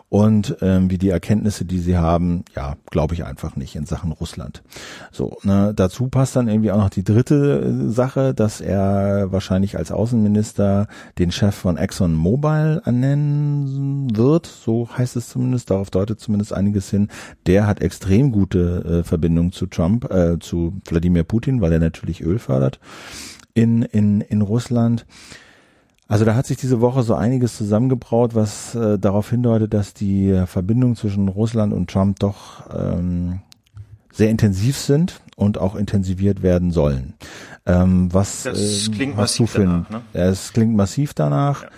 Und ähm, wie die Erkenntnisse, die sie haben, ja, glaube ich einfach nicht in Sachen Russland. So, ne, dazu passt dann irgendwie auch noch die dritte äh, Sache, dass er wahrscheinlich als Außenminister den Chef von Exxon Mobil ernennen wird. So heißt es zumindest, darauf deutet zumindest einiges hin. Der hat extrem gute äh, Verbindungen zu Trump, äh, zu Wladimir Putin, weil er natürlich Öl fördert in, in, in Russland. Also da hat sich diese Woche so einiges zusammengebraut, was äh, darauf hindeutet, dass die Verbindungen zwischen Russland und Trump doch ähm, sehr intensiv sind und auch intensiviert werden sollen. Ähm, was das äh, klingt massiv danach, ne? Es klingt massiv danach. Ja.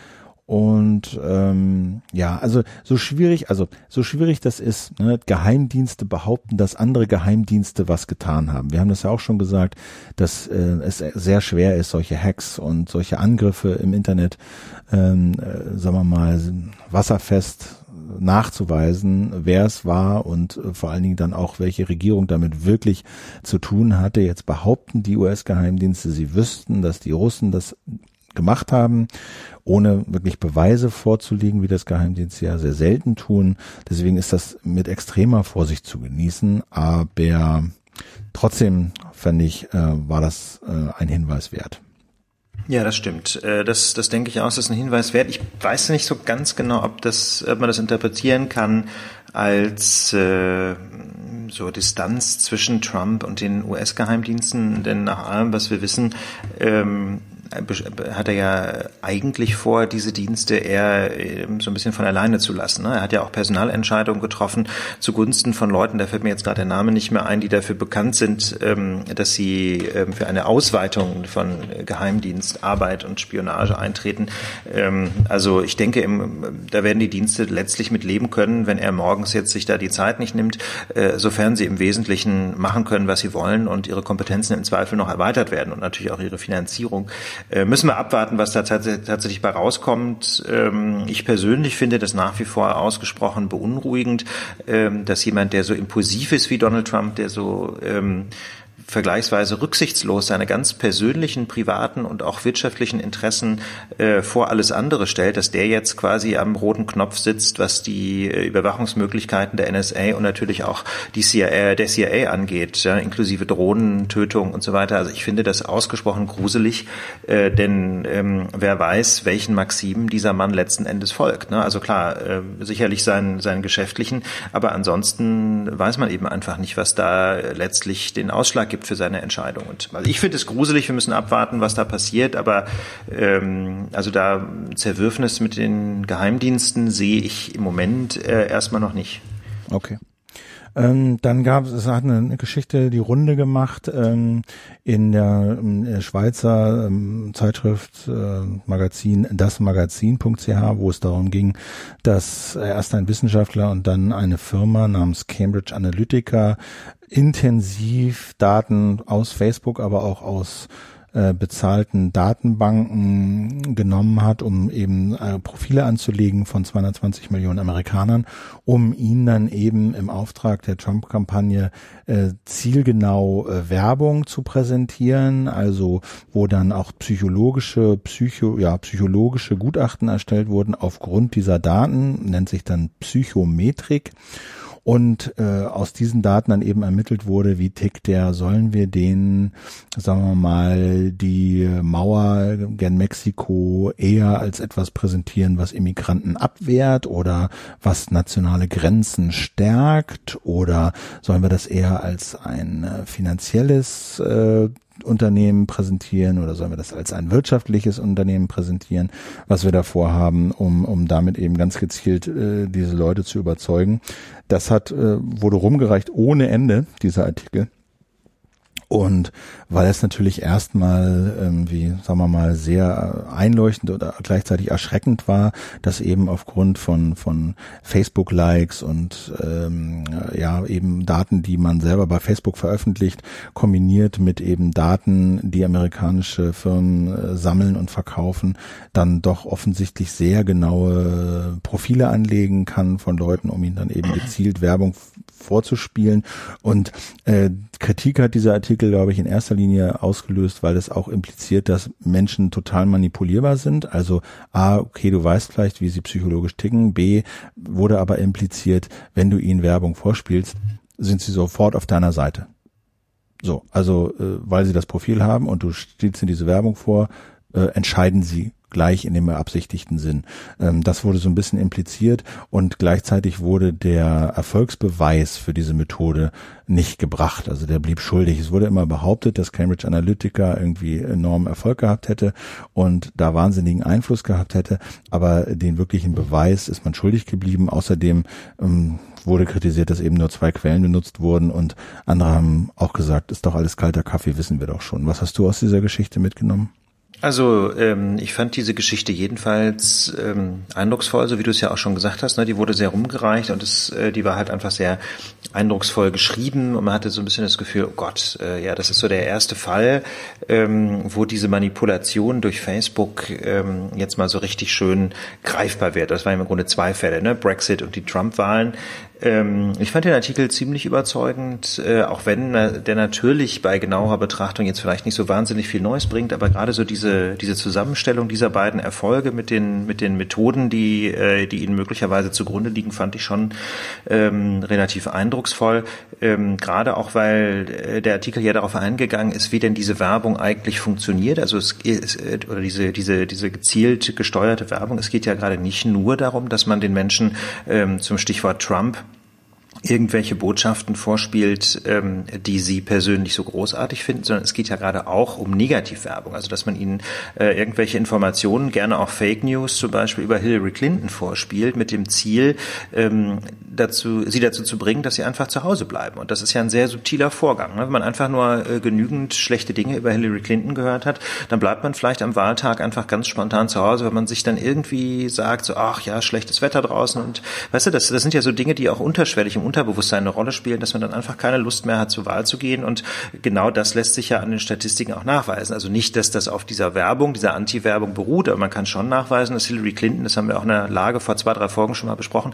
Und ähm, ja, also so schwierig, also so schwierig das ist, ne, Geheimdienste behaupten, dass andere Geheimdienste was getan haben. Wir haben das ja auch schon gesagt, dass äh, es sehr schwer ist, solche Hacks und solche Angriffe im Internet, ähm, äh, sagen wir mal, wasserfest nachzuweisen, wer es war und äh, vor allen Dingen dann auch, welche Regierung damit wirklich zu tun hatte. Jetzt behaupten die US-Geheimdienste, sie wüssten, dass die Russen das gemacht haben, ohne wirklich Beweise vorzulegen, wie das Geheimdienste ja sehr selten tun. Deswegen ist das mit extremer Vorsicht zu genießen, aber trotzdem fände ich, äh, war das äh, ein Hinweis wert. Ja, das stimmt. Äh, das, das denke ich auch, das ist ein Hinweis wert. Ich weiß nicht so ganz genau, ob das, ob man das interpretieren kann als äh, so Distanz zwischen Trump und den US-Geheimdiensten, denn nach allem, was wir wissen, ähm, hat er ja eigentlich vor, diese Dienste eher ähm, so ein bisschen von alleine zu lassen. Ne? Er hat ja auch Personalentscheidungen getroffen zugunsten von Leuten, da fällt mir jetzt gerade der Name nicht mehr ein, die dafür bekannt sind, ähm, dass sie ähm, für eine Ausweitung von Geheimdienstarbeit und Spionage eintreten. Also ich denke, da werden die Dienste letztlich mit leben können, wenn er morgens jetzt sich da die Zeit nicht nimmt, äh, sofern sie im Wesentlichen machen können, was sie wollen und ihre Kompetenzen im Zweifel noch erweitert werden und natürlich auch ihre Finanzierung. Äh, müssen wir abwarten, was da tatsächlich bei rauskommt. Ähm, ich persönlich finde das nach wie vor ausgesprochen beunruhigend, ähm, dass jemand, der so impulsiv ist wie Donald Trump, der so ähm, vergleichsweise rücksichtslos seine ganz persönlichen, privaten und auch wirtschaftlichen Interessen äh, vor alles andere stellt, dass der jetzt quasi am roten Knopf sitzt, was die äh, Überwachungsmöglichkeiten der NSA und natürlich auch die CIA, der CIA angeht, ja, inklusive Drohnentötung und so weiter. Also ich finde das ausgesprochen gruselig, äh, denn ähm, wer weiß, welchen Maximen dieser Mann letzten Endes folgt. Ne? Also klar, äh, sicherlich seinen, seinen geschäftlichen, aber ansonsten weiß man eben einfach nicht, was da letztlich den Ausschlag gibt für seine Entscheidung. Und also ich finde es gruselig, wir müssen abwarten, was da passiert, aber ähm, also da Zerwürfnis mit den Geheimdiensten sehe ich im Moment äh, erstmal noch nicht. Okay. Ähm, dann gab es, hat eine, Geschichte die Runde gemacht ähm, in der, in der Schweizer ähm, Zeitschrift äh, Magazin dasmagazin.ch, wo es darum ging, dass erst ein Wissenschaftler und dann eine Firma namens Cambridge Analytica intensiv Daten aus Facebook, aber auch aus äh, bezahlten Datenbanken genommen hat, um eben äh, Profile anzulegen von 220 Millionen Amerikanern, um ihnen dann eben im Auftrag der Trump-Kampagne äh, zielgenau äh, Werbung zu präsentieren, also wo dann auch psychologische, psycho, ja, psychologische Gutachten erstellt wurden aufgrund dieser Daten, nennt sich dann Psychometrik und äh, aus diesen Daten dann eben ermittelt wurde, wie tickt der, sollen wir den, sagen wir mal, die Mauer gen Mexiko eher als etwas präsentieren, was Immigranten abwehrt oder was nationale Grenzen stärkt? Oder sollen wir das eher als ein äh, finanzielles äh, Unternehmen präsentieren oder sollen wir das als ein wirtschaftliches Unternehmen präsentieren, was wir da vorhaben, um, um damit eben ganz gezielt äh, diese Leute zu überzeugen. Das hat, äh, wurde rumgereicht ohne Ende, dieser Artikel. Und weil es natürlich erstmal irgendwie, sagen wir mal, sehr einleuchtend oder gleichzeitig erschreckend war, dass eben aufgrund von von Facebook-Likes und ähm, ja eben Daten, die man selber bei Facebook veröffentlicht, kombiniert mit eben Daten, die amerikanische Firmen äh, sammeln und verkaufen, dann doch offensichtlich sehr genaue Profile anlegen kann von Leuten, um ihnen dann eben gezielt Werbung vorzuspielen. Und äh, Kritik hat dieser Artikel, glaube ich, in erster Linie ausgelöst, weil es auch impliziert, dass Menschen total manipulierbar sind. Also A, okay, du weißt vielleicht, wie sie psychologisch ticken. B, wurde aber impliziert, wenn du ihnen Werbung vorspielst, sind sie sofort auf deiner Seite. So, also äh, weil sie das Profil haben und du stellst ihnen diese Werbung vor, äh, entscheiden sie gleich in dem beabsichtigten Sinn. Ähm, das wurde so ein bisschen impliziert und gleichzeitig wurde der Erfolgsbeweis für diese Methode nicht gebracht. Also der blieb schuldig. Es wurde immer behauptet, dass Cambridge Analytica irgendwie enormen Erfolg gehabt hätte und da wahnsinnigen Einfluss gehabt hätte, aber den wirklichen Beweis ist man schuldig geblieben. Außerdem ähm, wurde kritisiert, dass eben nur zwei Quellen benutzt wurden und andere haben auch gesagt, ist doch alles kalter Kaffee, wissen wir doch schon. Was hast du aus dieser Geschichte mitgenommen? Also ähm, ich fand diese Geschichte jedenfalls ähm, eindrucksvoll, so wie du es ja auch schon gesagt hast. Ne? Die wurde sehr rumgereicht und es, äh, die war halt einfach sehr eindrucksvoll geschrieben und man hatte so ein bisschen das Gefühl, oh Gott, äh, ja, das ist so der erste Fall, ähm, wo diese Manipulation durch Facebook ähm, jetzt mal so richtig schön greifbar wird. Das waren im Grunde zwei Fälle, ne? Brexit und die Trump-Wahlen. Ähm, ich fand den Artikel ziemlich überzeugend, äh, auch wenn der natürlich bei genauerer Betrachtung jetzt vielleicht nicht so wahnsinnig viel Neues bringt, aber gerade so diese, diese Zusammenstellung dieser beiden Erfolge mit den, mit den Methoden, die, äh, die ihnen möglicherweise zugrunde liegen, fand ich schon ähm, relativ eindrucksvoll. Ähm, gerade auch, weil äh, der Artikel ja darauf eingegangen ist, wie denn diese Werbung eigentlich funktioniert. Also es ist, äh, oder diese, diese, diese gezielt gesteuerte Werbung. Es geht ja gerade nicht nur darum, dass man den Menschen ähm, zum Stichwort Trump irgendwelche Botschaften vorspielt, ähm, die sie persönlich so großartig finden, sondern es geht ja gerade auch um Negativwerbung, also dass man ihnen äh, irgendwelche Informationen, gerne auch Fake News zum Beispiel über Hillary Clinton vorspielt, mit dem Ziel, ähm, dazu, sie dazu zu bringen, dass sie einfach zu Hause bleiben. Und das ist ja ein sehr subtiler Vorgang. Ne? Wenn man einfach nur äh, genügend schlechte Dinge über Hillary Clinton gehört hat, dann bleibt man vielleicht am Wahltag einfach ganz spontan zu Hause, wenn man sich dann irgendwie sagt, so, ach ja, schlechtes Wetter draußen und weißt du, das, das sind ja so Dinge, die auch unterschwellig im Unterbewusstsein eine Rolle spielen, dass man dann einfach keine Lust mehr hat, zur Wahl zu gehen. Und genau das lässt sich ja an den Statistiken auch nachweisen. Also nicht, dass das auf dieser Werbung, dieser Anti-Werbung beruht, aber man kann schon nachweisen, dass Hillary Clinton, das haben wir auch in der Lage vor zwei, drei Folgen schon mal besprochen,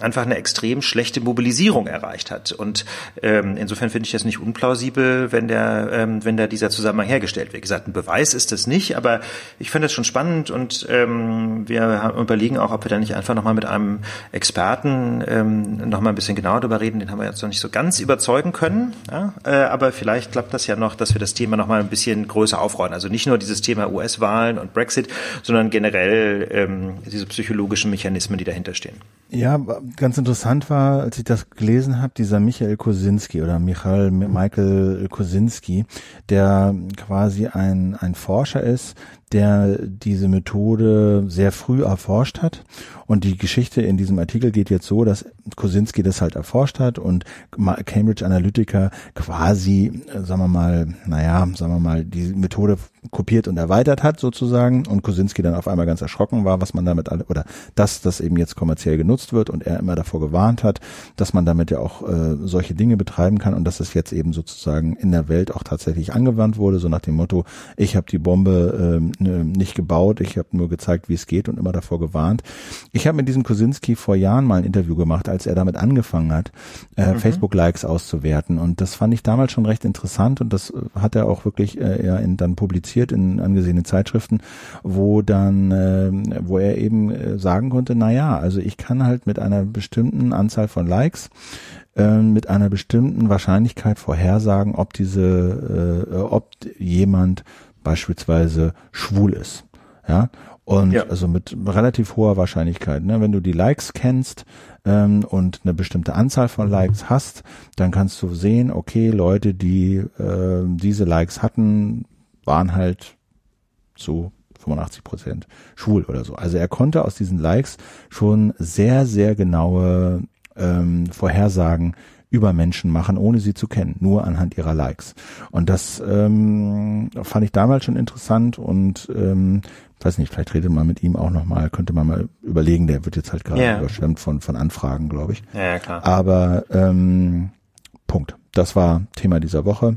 einfach eine extrem schlechte Mobilisierung erreicht hat. Und ähm, insofern finde ich das nicht unplausibel, wenn der, ähm, wenn da dieser Zusammenhang hergestellt wird. Wie gesagt, ein Beweis ist das nicht, aber ich finde das schon spannend und ähm, wir überlegen auch, ob wir da nicht einfach nochmal mit einem Experten ähm, nochmal ein bisschen genauer darüber reden. Den haben wir jetzt noch nicht so ganz überzeugen können. Ja? Äh, aber vielleicht klappt das ja noch, dass wir das Thema nochmal ein bisschen größer aufrollen. Also nicht nur dieses Thema US-Wahlen und Brexit, sondern generell ähm, diese psychologischen Mechanismen, die dahinter stehen. Ja, ganz interessant war, als ich das gelesen habe, dieser Michael Kosinski oder Michael Michael Kosinski, der quasi ein, ein Forscher ist, der diese Methode sehr früh erforscht hat. Und die Geschichte in diesem Artikel geht jetzt so, dass Kosinski das halt erforscht hat und Cambridge Analytica quasi, sagen wir mal, naja, sagen wir mal, die Methode kopiert und erweitert hat sozusagen und Kosinski dann auf einmal ganz erschrocken war, was man damit alle, oder dass das eben jetzt kommerziell genutzt wird und er immer davor gewarnt hat, dass man damit ja auch äh, solche Dinge betreiben kann und dass es jetzt eben sozusagen in der Welt auch tatsächlich angewandt wurde, so nach dem Motto, ich habe die Bombe äh, nicht gebaut, ich habe nur gezeigt, wie es geht und immer davor gewarnt. Ich habe mit diesem Kosinski vor Jahren mal ein Interview gemacht, als er damit angefangen hat, äh, mhm. Facebook-Likes auszuwerten und das fand ich damals schon recht interessant und das hat er auch wirklich äh, ja, in, dann publiziert in angesehenen Zeitschriften, wo dann, äh, wo er eben äh, sagen konnte, na ja, also ich kann halt mit einer bestimmten Anzahl von Likes äh, mit einer bestimmten Wahrscheinlichkeit vorhersagen, ob diese, äh, ob jemand beispielsweise schwul ist. Ja. Und ja. also mit relativ hoher Wahrscheinlichkeit. Ne? Wenn du die Likes kennst ähm, und eine bestimmte Anzahl von Likes hast, dann kannst du sehen, okay, Leute, die äh, diese Likes hatten, waren halt zu 85 Prozent schwul oder so. Also er konnte aus diesen Likes schon sehr, sehr genaue ähm, Vorhersagen über Menschen machen, ohne sie zu kennen, nur anhand ihrer Likes. Und das ähm, fand ich damals schon interessant und ähm, weiß nicht, vielleicht redet man mit ihm auch nochmal, könnte man mal überlegen, der wird jetzt halt gerade yeah. überschwemmt von, von Anfragen, glaube ich. Ja, ja, klar. Aber ähm, Punkt. Das war Thema dieser Woche.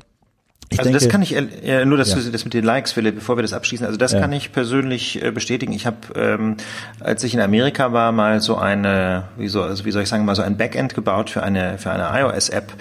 Ich also denke, das kann ich äh, nur, dass ja. du das mit den Likes, Philipp, bevor wir das abschließen. Also das ja. kann ich persönlich äh, bestätigen. Ich habe, ähm, als ich in Amerika war, mal so eine, wie so, also wie soll ich sagen, mal so ein Backend gebaut für eine für eine iOS-App.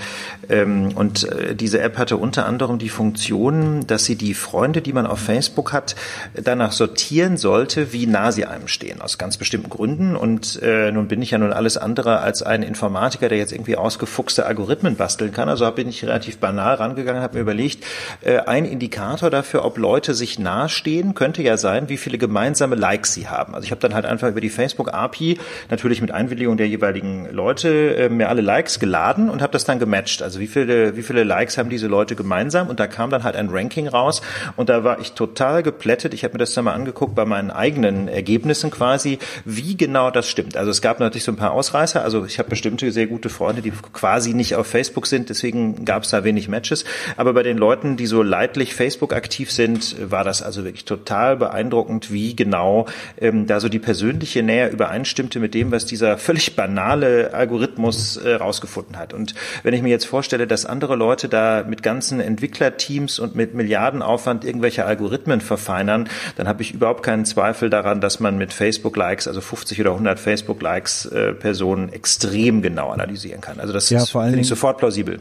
Ähm, und äh, diese App hatte unter anderem die Funktion, dass sie die Freunde, die man auf Facebook hat, danach sortieren sollte, wie nah sie einem stehen, aus ganz bestimmten Gründen. Und äh, nun bin ich ja nun alles andere als ein Informatiker, der jetzt irgendwie ausgefuchste Algorithmen basteln kann. Also bin ich relativ banal rangegangen, habe mir überlegt nicht. Äh, ein Indikator dafür, ob Leute sich nahestehen, könnte ja sein, wie viele gemeinsame Likes sie haben. Also ich habe dann halt einfach über die Facebook-API, natürlich mit Einwilligung der jeweiligen Leute, äh, mir alle Likes geladen und habe das dann gematcht. Also wie viele, wie viele Likes haben diese Leute gemeinsam? Und da kam dann halt ein Ranking raus und da war ich total geplättet. Ich habe mir das dann mal angeguckt bei meinen eigenen Ergebnissen quasi, wie genau das stimmt. Also es gab natürlich so ein paar Ausreißer. Also ich habe bestimmte sehr gute Freunde, die quasi nicht auf Facebook sind, deswegen gab es da wenig Matches. Aber bei den Leuten, Leuten, die so leidlich Facebook aktiv sind, war das also wirklich total beeindruckend, wie genau ähm, da so die persönliche Nähe übereinstimmte mit dem, was dieser völlig banale Algorithmus äh, rausgefunden hat. Und wenn ich mir jetzt vorstelle, dass andere Leute da mit ganzen Entwicklerteams und mit Milliardenaufwand irgendwelche Algorithmen verfeinern, dann habe ich überhaupt keinen Zweifel daran, dass man mit Facebook-Likes, also 50 oder 100 Facebook-Likes äh, Personen extrem genau analysieren kann. Also das ja, finde ich sofort plausibel.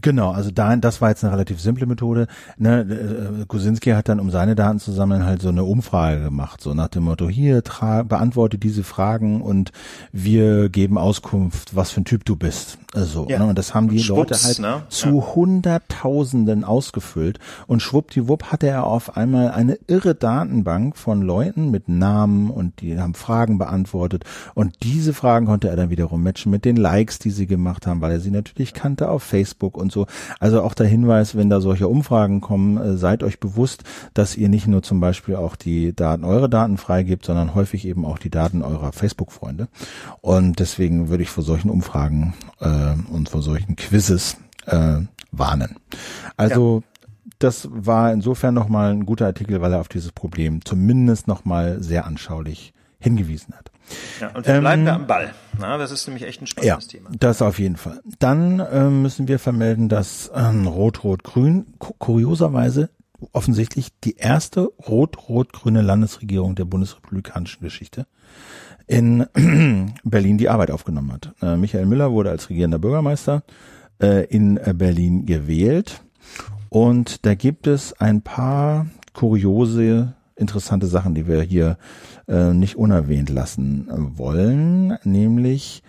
Genau, also da, das war jetzt eine relativ simple Methode. Ne, äh, Kosinski hat dann, um seine Daten zu sammeln, halt so eine Umfrage gemacht, so nach dem Motto, hier, tra beantworte diese Fragen und wir geben Auskunft, was für ein Typ du bist. Also, ja. ne, und das haben die Schwupps, Leute halt ne? zu ja. Hunderttausenden ausgefüllt und schwuppdiwupp hatte er auf einmal eine irre Datenbank von Leuten mit Namen und die haben Fragen beantwortet und diese Fragen konnte er dann wiederum matchen mit den Likes, die sie gemacht haben, weil er sie natürlich kannte auf Facebook und so. Also auch der Hinweis, wenn da solche Umfragen kommen, äh, seid euch bewusst, dass ihr nicht nur zum Beispiel auch die Daten, eure Daten freigebt, sondern häufig eben auch die Daten eurer Facebook-Freunde. Und deswegen würde ich vor solchen Umfragen äh, und vor solchen Quizzes äh, warnen. Also ja. Das war insofern nochmal ein guter Artikel, weil er auf dieses Problem zumindest nochmal sehr anschaulich hingewiesen hat. Ja, und wir bleiben ähm, da am Ball. Na, das ist nämlich echt ein spannendes ja, Thema. Das auf jeden Fall. Dann ähm, müssen wir vermelden, dass ähm, Rot-Rot-Grün kurioserweise offensichtlich die erste rot-rot-grüne Landesregierung der bundesrepublikanischen Geschichte in (clears throat) Berlin die Arbeit aufgenommen hat. Äh, Michael Müller wurde als regierender Bürgermeister äh, in Berlin gewählt und da gibt es ein paar kuriose interessante Sachen, die wir hier äh, nicht unerwähnt lassen wollen, nämlich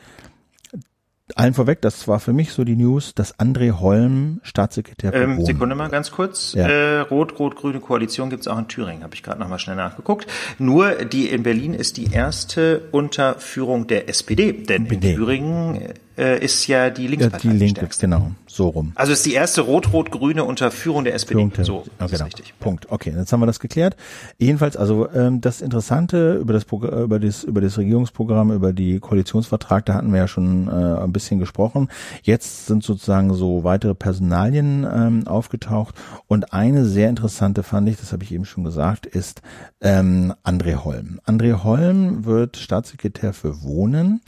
allen vorweg, das war für mich so die News, dass André Holm Staatssekretär ähm, Sekunde mal ganz kurz. Ja. Äh, Rot-Rot-Grüne Koalition gibt's auch in Thüringen, habe ich gerade nochmal schnell nachgeguckt. Nur die in Berlin ist die erste unter Führung der SPD, denn SPD. in Thüringen äh, ist ja die Linkspartei. Ja, die Linke, genau, so rum. Also ist die erste Rot-Rot-Grüne unter Führung der SPD. Führung so, ja, genau. richtig. Punkt. Okay, jetzt haben wir das geklärt. Jedenfalls, also ähm, das Interessante über das über das über das Regierungsprogramm, über die Koalitionsvertrag, da hatten wir ja schon äh, ein bisschen gesprochen. Jetzt sind sozusagen so weitere Personalien ähm, aufgetaucht und eine sehr interessante fand ich, das habe ich eben schon gesagt, ist ähm, André Holm. André Holm wird Staatssekretär für Wohnen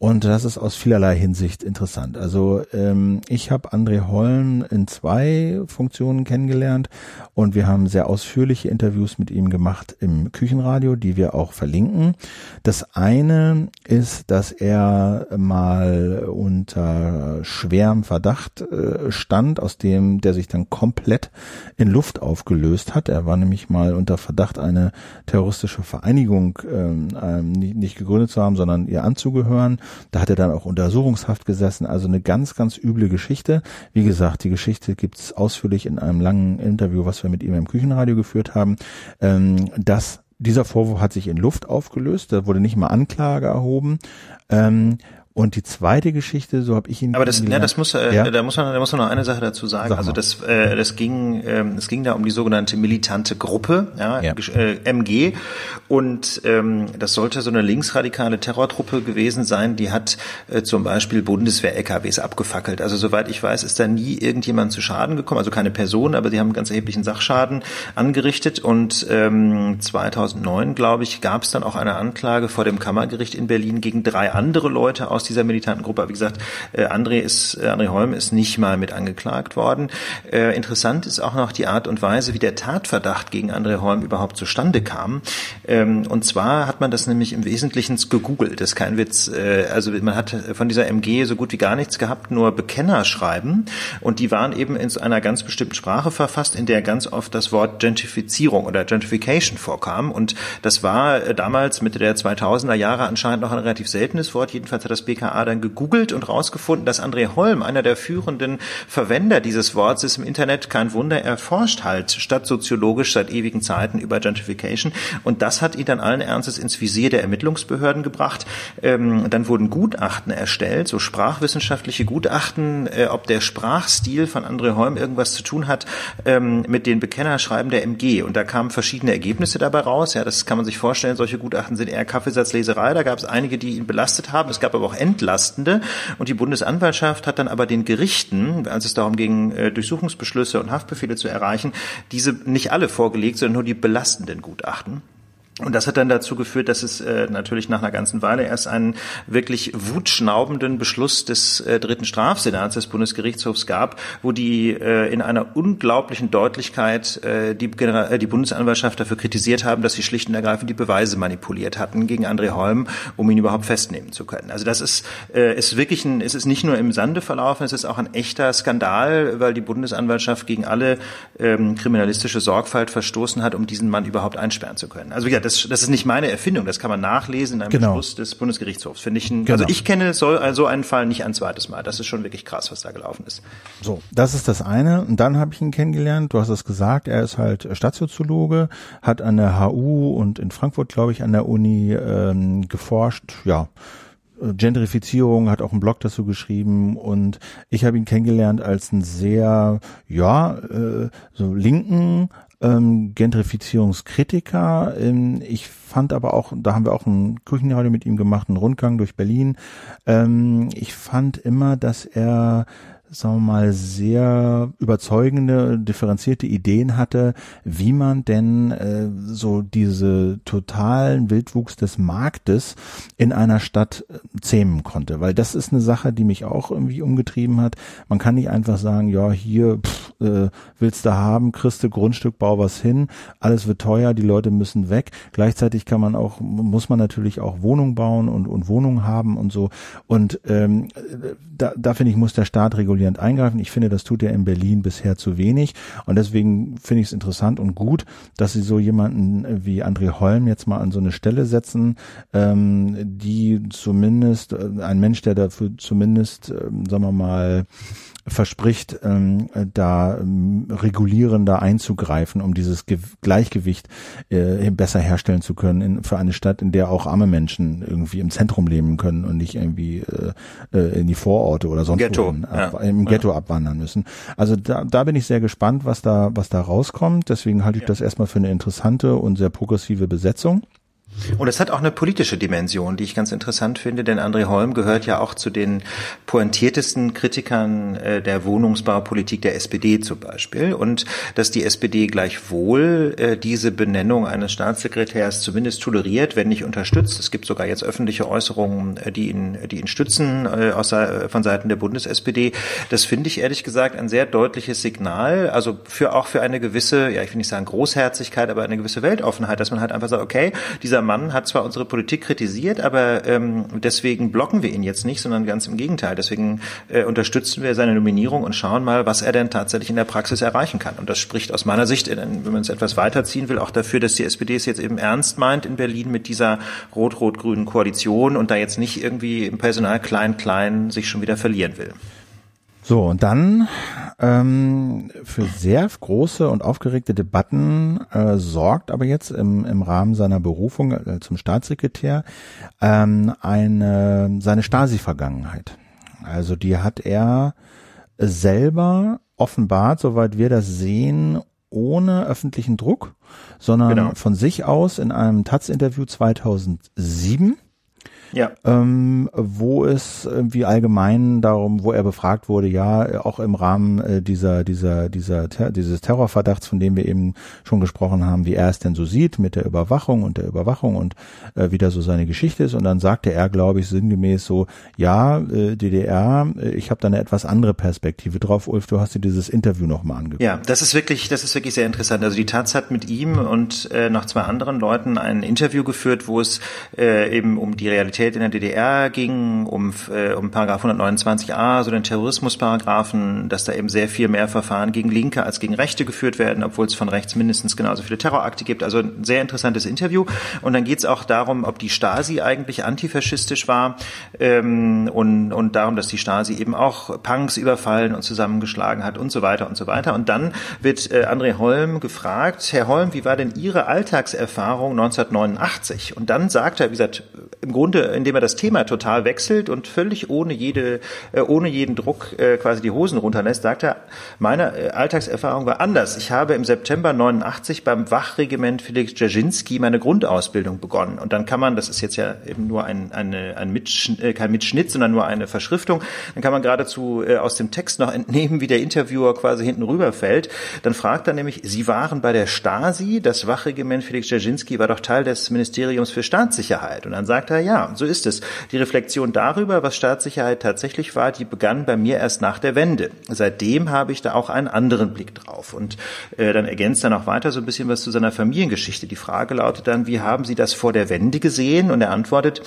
und das ist aus vielerlei Hinsicht interessant. Also ähm, ich habe André Holm in zwei Funktionen kennengelernt und wir haben sehr ausführliche Interviews mit ihm gemacht im Küchenradio, die wir auch verlinken. Das eine ist, dass er mal unter schwerem Verdacht äh, stand, aus dem der sich dann komplett in Luft aufgelöst hat. Er war nämlich mal unter Verdacht, eine terroristische Vereinigung ähm, ähm nicht, nicht gegründet zu haben, sondern ihr anzugehören da hat er dann auch Untersuchungshaft gesessen. Also eine ganz, ganz üble Geschichte. Wie gesagt, die Geschichte gibt's ausführlich in einem langen Interview, was wir mit ihm im Küchenradio geführt haben. Ähm, das dieser Vorwurf hat sich in Luft aufgelöst, da wurde nicht mal Anklage erhoben. Ähm, Und die zweite Geschichte, so habe ich ihn. Aber das, ja, das muss, äh, ja? da muss man, da muss man noch eine Sache dazu sagen. Sag also das, äh, das ging, äh, es ging da um die sogenannte militante Gruppe, ja, ja. Äh, MG, und ähm, das sollte so eine linksradikale Terrortruppe gewesen sein. Die hat äh, zum Beispiel Bundeswehr-LKWs abgefackelt. Also soweit ich weiß, ist da nie irgendjemand zu Schaden gekommen, also keine Person, aber die haben ganz erheblichen Sachschaden angerichtet. Und ähm, 2009, glaube ich, gab es dann auch eine Anklage vor dem Kammergericht in Berlin gegen drei andere Leute aus dieser militanten Gruppe. Aber wie gesagt, äh, André ist, äh, André Holm ist nicht mal mit angeklagt worden. Äh, interessant ist auch noch die Art und Weise, wie der Tatverdacht gegen André Holm überhaupt zustande kam. Ähm, und zwar hat man das nämlich im Wesentlichen gegoogelt. Das ist kein Witz. Äh, also man hat von dieser MG so gut wie gar nichts gehabt, nur Bekennerschreiben. Und die waren eben in einer ganz bestimmten Sprache verfasst, in der ganz oft das Wort Gentrifizierung oder Gentrification vorkam. Und das war äh, damals Mitte der 2000er Jahre anscheinend noch ein relativ seltenes Wort. Jedenfalls hat das BKA dann gegoogelt und rausgefunden, dass André Holm, einer der führenden Verwender dieses Wortes ist im Internet, kein Wunder, er forscht halt stadtsoziologisch seit ewigen Zeiten über Gentrification. Und das hat ihn dann allen Ernstes ins Visier der Ermittlungsbehörden gebracht. Ähm, dann wurden Gutachten erstellt, so sprachwissenschaftliche Gutachten, äh, ob der Sprachstil von André Holm irgendwas zu tun hat ähm, mit den Bekennerschreiben der MG. Und da kamen verschiedene Ergebnisse dabei raus. Ja, das kann man sich vorstellen. Solche Gutachten sind eher Kaffeesatzleserei. Da gab es einige, die ihn belastet haben. Es gab aber auch entlastende. Und die Bundesanwaltschaft hat dann aber den Gerichten, als es darum ging, äh, Durchsuchungsbeschlüsse und Haftbefehle zu erreichen, diese nicht alle vorgelegt, sondern nur die belastenden Gutachten. Und das hat dann dazu geführt, dass es äh, natürlich nach einer ganzen Weile erst einen wirklich wutschnaubenden Beschluss des äh, dritten Strafsenats des Bundesgerichtshofs gab, wo die äh, in einer unglaublichen Deutlichkeit äh, die, General äh, die Bundesanwaltschaft dafür kritisiert haben, dass sie schlicht und ergreifend die Beweise manipuliert hatten gegen André Holm, um ihn überhaupt festnehmen zu können. Also das ist, äh, ist wirklich ein, es ist nicht nur im Sande verlaufen, es ist auch ein echter Skandal, weil die Bundesanwaltschaft gegen alle ähm, kriminalistische Sorgfalt verstoßen hat, um diesen Mann überhaupt einsperren zu können. Also wie gesagt, das, das ist nicht meine Erfindung, das kann man nachlesen in einem genau. Beschluss des Bundesgerichtshofs. Finde ich ein, genau. Also ich kenne so, so einen Fall nicht ein zweites Mal. Das ist schon wirklich krass, was da gelaufen ist. So, das ist das eine. Und dann habe ich ihn kennengelernt. Du hast es gesagt, er ist halt Stadtsoziologe, hat an der HU und in Frankfurt, glaube ich, an der Uni ähm, geforscht. Ja. Gentrifizierung, hat auch einen Blog dazu geschrieben und ich habe ihn kennengelernt als einen sehr, ja, äh, so linken, ähm, Gentrifizierungskritiker. Ähm, ich fand aber auch, da haben wir auch ein Küchenradio mit ihm gemacht, einen Rundgang durch Berlin. Ähm, ich fand immer, dass er sagen wir mal, sehr überzeugende, differenzierte Ideen hatte, wie man denn äh, so diese totalen Wildwuchs des Marktes in einer Stadt äh, zähmen konnte. Weil das ist eine Sache, die mich auch irgendwie umgetrieben hat. Man kann nicht einfach sagen, ja, hier pff, äh, willst du haben, kriegst du Grundstück, bau was hin, alles wird teuer, die Leute müssen weg. Gleichzeitig kann man auch, muss man natürlich auch Wohnungen bauen und, und Wohnungen haben und so. Und ähm, da, da finde ich, muss der Staat regulieren regulierend eingreifen. Ich finde, das tut er in Berlin bisher zu wenig. Und deswegen finde ich es interessant und gut, dass sie so jemanden wie André Holm jetzt mal an so eine Stelle setzen, ähm, die zumindest, äh, ein Mensch, der dafür zumindest, äh, sagen wir mal, verspricht, ähm, da ähm, regulierender einzugreifen, um dieses Ge Gleichgewicht äh, besser herstellen zu können in, für eine Stadt, in der auch arme Menschen irgendwie im Zentrum leben können und nicht irgendwie äh, äh in die Vororte oder sonst Ghetto, ja. ab, im Ghetto ja. abwandern müssen. Also da, da bin ich sehr gespannt, was da was da rauskommt. Deswegen halte ich ja. das erstmal für eine interessante und sehr progressive Besetzung. Und es hat auch eine politische Dimension, die ich ganz interessant finde, denn André Holm gehört ja auch zu den pointiertesten Kritikern äh, der Wohnungsbaupolitik der SPD zum Beispiel. Und dass die SPD gleichwohl äh, diese Benennung eines Staatssekretärs zumindest toleriert, wenn nicht unterstützt. Es gibt sogar jetzt öffentliche Äußerungen, äh, die ihn, die ihn stützen von Seiten der Bundes-SPD. Das finde ich ehrlich gesagt ein sehr deutliches Signal, also für auch für eine gewisse, ja ich will nicht sagen Großherzigkeit, aber eine gewisse Weltoffenheit, dass man halt einfach sagt, okay, dieser Mann hat zwar unsere Politik kritisiert, aber ähm, deswegen blocken wir ihn jetzt nicht, sondern ganz im Gegenteil. Deswegen äh, unterstützen wir seine Nominierung und schauen mal, was er denn tatsächlich in der Praxis erreichen kann. Und das spricht aus meiner Sicht, wenn man es etwas weiterziehen will, auch dafür, dass die SPD es jetzt eben ernst meint in Berlin mit dieser rot-rot-grünen Koalition und da jetzt nicht irgendwie im Personal klein-klein sich schon wieder verlieren will. So, und dann ähm, für sehr große und aufgeregte Debatten äh, sorgt aber jetzt im, im Rahmen seiner Berufung äh, zum Staatssekretär ähm, eine seine Stasi-Vergangenheit. Also die hat er selber offenbart, soweit wir das sehen, ohne öffentlichen Druck, sondern genau. von sich aus in einem Taz-Interview 2007 ja. ähm, wo es irgendwie allgemein darum, wo er befragt wurde, ja, auch im Rahmen äh, dieser, dieser, dieser, ter dieses Terrorverdachts, von dem wir eben schon gesprochen haben, wie er es denn so sieht mit der Überwachung und der Überwachung und äh, wie da so seine Geschichte ist. Und dann sagte er, glaube ich, sinngemäß so, ja, äh, DDR, äh, ich habe da eine etwas andere Perspektive drauf. Ulf, du hast dir dieses Interview nochmal angeguckt. Ja, das ist wirklich, das ist wirklich sehr interessant. Also die Taz hat mit ihm und äh, noch zwei anderen Leuten ein Interview geführt, wo es äh, eben um die Realität Kriminalität in der DDR ging, um, äh, um Paragraph 129a, so den Terrorismusparagraphen, dass da eben sehr viel mehr Verfahren gegen Linke als gegen Rechte geführt werden, obwohl es von rechts mindestens genauso viele Terrorakte gibt. Also ein sehr interessantes Interview. Und dann geht es auch darum, ob die Stasi eigentlich antifaschistisch war ähm, und, und darum, dass die Stasi eben auch Punks überfallen und zusammengeschlagen hat und so weiter und so weiter. Und dann wird äh, André Holm gefragt, Herr Holm, wie war denn Ihre Alltagserfahrung 1989? Und dann sagt er, wie gesagt, im Grunde, indem er das Thema total wechselt und völlig ohne jede, äh, ohne jeden Druck äh, quasi die Hosen runterlässt, sagt er, meine äh, Alltagserfahrung war anders. Ich habe im September 89 beim Wachregiment Felix Dzerzhinsky meine Grundausbildung begonnen. Und dann kann man, das ist jetzt ja eben nur ein, eine, ein Mitschnitt, äh, kein Mitschnitt, sondern nur eine Verschriftung, dann kann man geradezu äh, aus dem Text noch entnehmen, wie der Interviewer quasi hinten rüberfällt. Dann fragt er nämlich, Sie waren bei der Stasi, das Wachregiment Felix Dzerzhinsky war doch Teil des Ministeriums für Staatssicherheit. Und dann sagt er, ja, so ist es. Die Reflexion darüber, was Staatssicherheit tatsächlich war, die begann bei mir erst nach der Wende. Seitdem habe ich da auch einen anderen Blick drauf. Und äh, dann ergänzt er noch weiter so ein bisschen was zu seiner Familiengeschichte. Die Frage lautet dann, wie haben Sie das vor der Wende gesehen? Und er antwortet,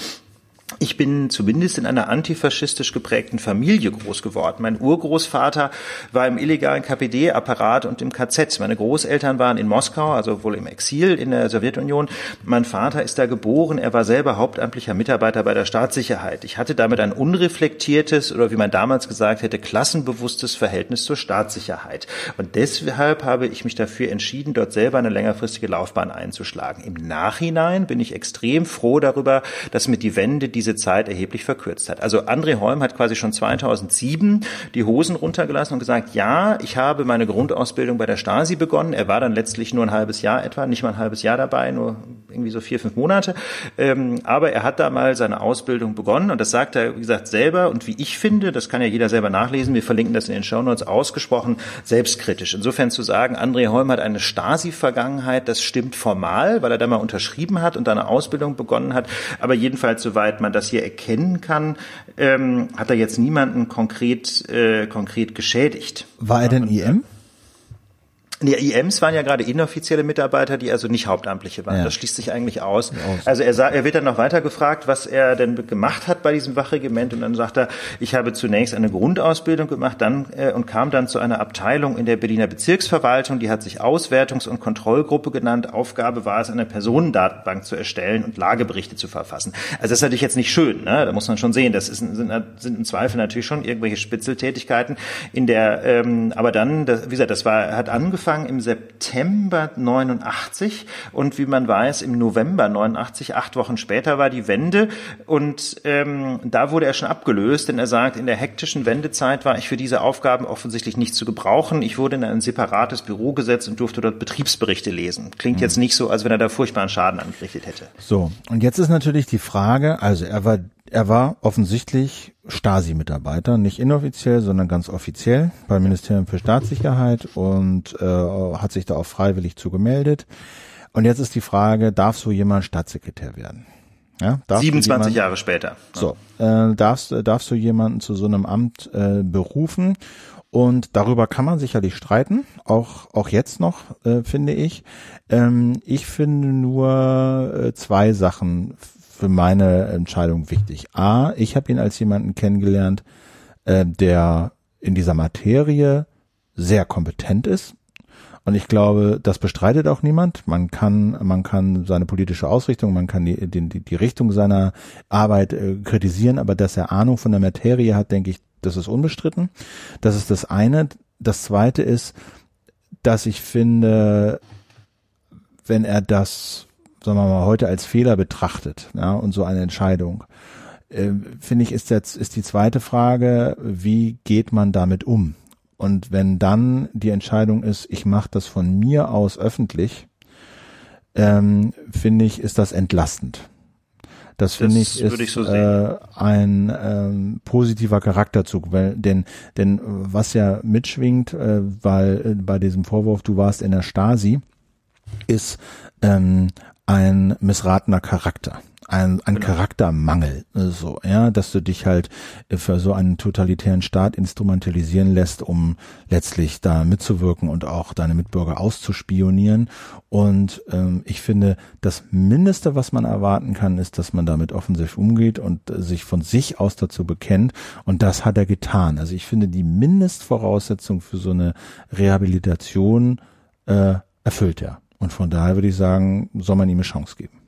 ich bin zumindest in einer antifaschistisch geprägten Familie groß geworden. Mein Urgroßvater war im illegalen KPD-Apparat und im KZ. Meine Großeltern waren in Moskau, also wohl im Exil in der Sowjetunion. Mein Vater ist da geboren. Er war selber hauptamtlicher Mitarbeiter bei der Staatssicherheit. Ich hatte damit ein unreflektiertes oder wie man damals gesagt hätte, klassenbewusstes Verhältnis zur Staatssicherheit. Und deshalb habe ich mich dafür entschieden, dort selber eine längerfristige Laufbahn einzuschlagen. Im Nachhinein bin ich extrem froh darüber, dass mir die Wende die diese Zeit erheblich verkürzt hat. Also André Holm hat quasi schon 2007 die Hosen runtergelassen und gesagt, ja, ich habe meine Grundausbildung bei der Stasi begonnen. Er war dann letztlich nur ein halbes Jahr etwa, nicht mal ein halbes Jahr dabei, nur irgendwie so vier, fünf Monate. Ähm, aber er hat da mal seine Ausbildung begonnen und das sagt er, wie gesagt, selber und wie ich finde, das kann ja jeder selber nachlesen, wir verlinken das in den Shownotes, ausgesprochen selbstkritisch. Insofern zu sagen, André Holm hat eine Stasi-Vergangenheit, das stimmt formal, weil er da mal unterschrieben hat und da eine Ausbildung begonnen hat, aber jedenfalls soweit man man das hier erkennen kann, ähm, hat er jetzt niemanden konkret, äh, konkret geschädigt. War er denn IM? Die IMs waren ja gerade inoffizielle Mitarbeiter, die also nicht Hauptamtliche waren. Ja. Das schließt sich eigentlich aus. Also er, sah, er wird dann noch weiter gefragt, was er denn gemacht hat bei diesem Wachregiment und dann sagt er, ich habe zunächst eine Grundausbildung gemacht dann äh, und kam dann zu einer Abteilung in der Berliner Bezirksverwaltung, die hat sich Auswertungs- und Kontrollgruppe genannt. Aufgabe war es, eine Personendatenbank zu erstellen und Lageberichte zu verfassen. Also das ist natürlich jetzt nicht schön, ne? da muss man schon sehen, das ist, sind, sind im Zweifel natürlich schon irgendwelche Spitzeltätigkeiten in der, ähm, aber dann, das, wie gesagt, das war, hat angefangen angefangen im September 89 und wie man weiß, im November 89, acht Wochen später war die Wende und ähm, da wurde er schon abgelöst, denn er sagt, in der hektischen Wendezeit war ich für diese Aufgaben offensichtlich nicht zu gebrauchen. Ich wurde in ein separates Büro gesetzt und durfte dort Betriebsberichte lesen. Klingt mhm. jetzt nicht so, als wenn er da furchtbaren Schaden angerichtet hätte. So, und jetzt ist natürlich die Frage, also er war er war offensichtlich Stasi-Mitarbeiter, nicht inoffiziell, sondern ganz offiziell beim Ministerium für Staatssicherheit und äh, hat sich da auch freiwillig zugemeldet. Und jetzt ist die Frage, darf so jemand Staatssekretär werden? Ja, 27 jemand, Jahre später. So, äh, darfst, darfst du jemanden zu so einem Amt äh, berufen? Und darüber kann man sicherlich streiten, auch, auch jetzt noch, äh, finde ich. Ähm, ich finde nur äh, zwei Sachen für meine Entscheidung wichtig. A, ich habe ihn als jemanden kennengelernt, äh, der in dieser Materie sehr kompetent ist Und ich glaube, das bestreitet auch niemand. Man kann, man kann seine politische Ausrichtung, man kann die, die, die Richtung seiner Arbeit äh, kritisieren, aber dass er Ahnung von der Materie hat, denke ich, das ist unbestritten. Das ist das eine. Das zweite ist, dass ich finde, wenn er das, sagen wir mal, heute als Fehler betrachtet, ja, und so eine Entscheidung, äh, finde ich, ist jetzt, ist die zweite Frage, wie geht man damit um? Und wenn dann die Entscheidung ist, ich mache das von mir aus öffentlich, ähm, finde ich, ist das entlastend. Das finde ich ist ich so äh, ein ähm, positiver Charakterzug, weil denn denn was ja mitschwingt, äh, weil äh, bei diesem Vorwurf, du warst in der Stasi, ist ähm, ein missratener Charakter ein, ein genau. Charaktermangel, so, ja, dass du dich halt für so einen totalitären Staat instrumentalisieren lässt, um letztlich da mitzuwirken und auch deine Mitbürger auszuspionieren. Und ähm, ich finde, das Mindeste, was man erwarten kann, ist, dass man damit offensiv umgeht und sich von sich aus dazu bekennt. Und das hat er getan. Also ich finde, die Mindestvoraussetzung für so eine Rehabilitation äh, erfüllt er. Und von daher würde ich sagen, soll man ihm eine Chance geben.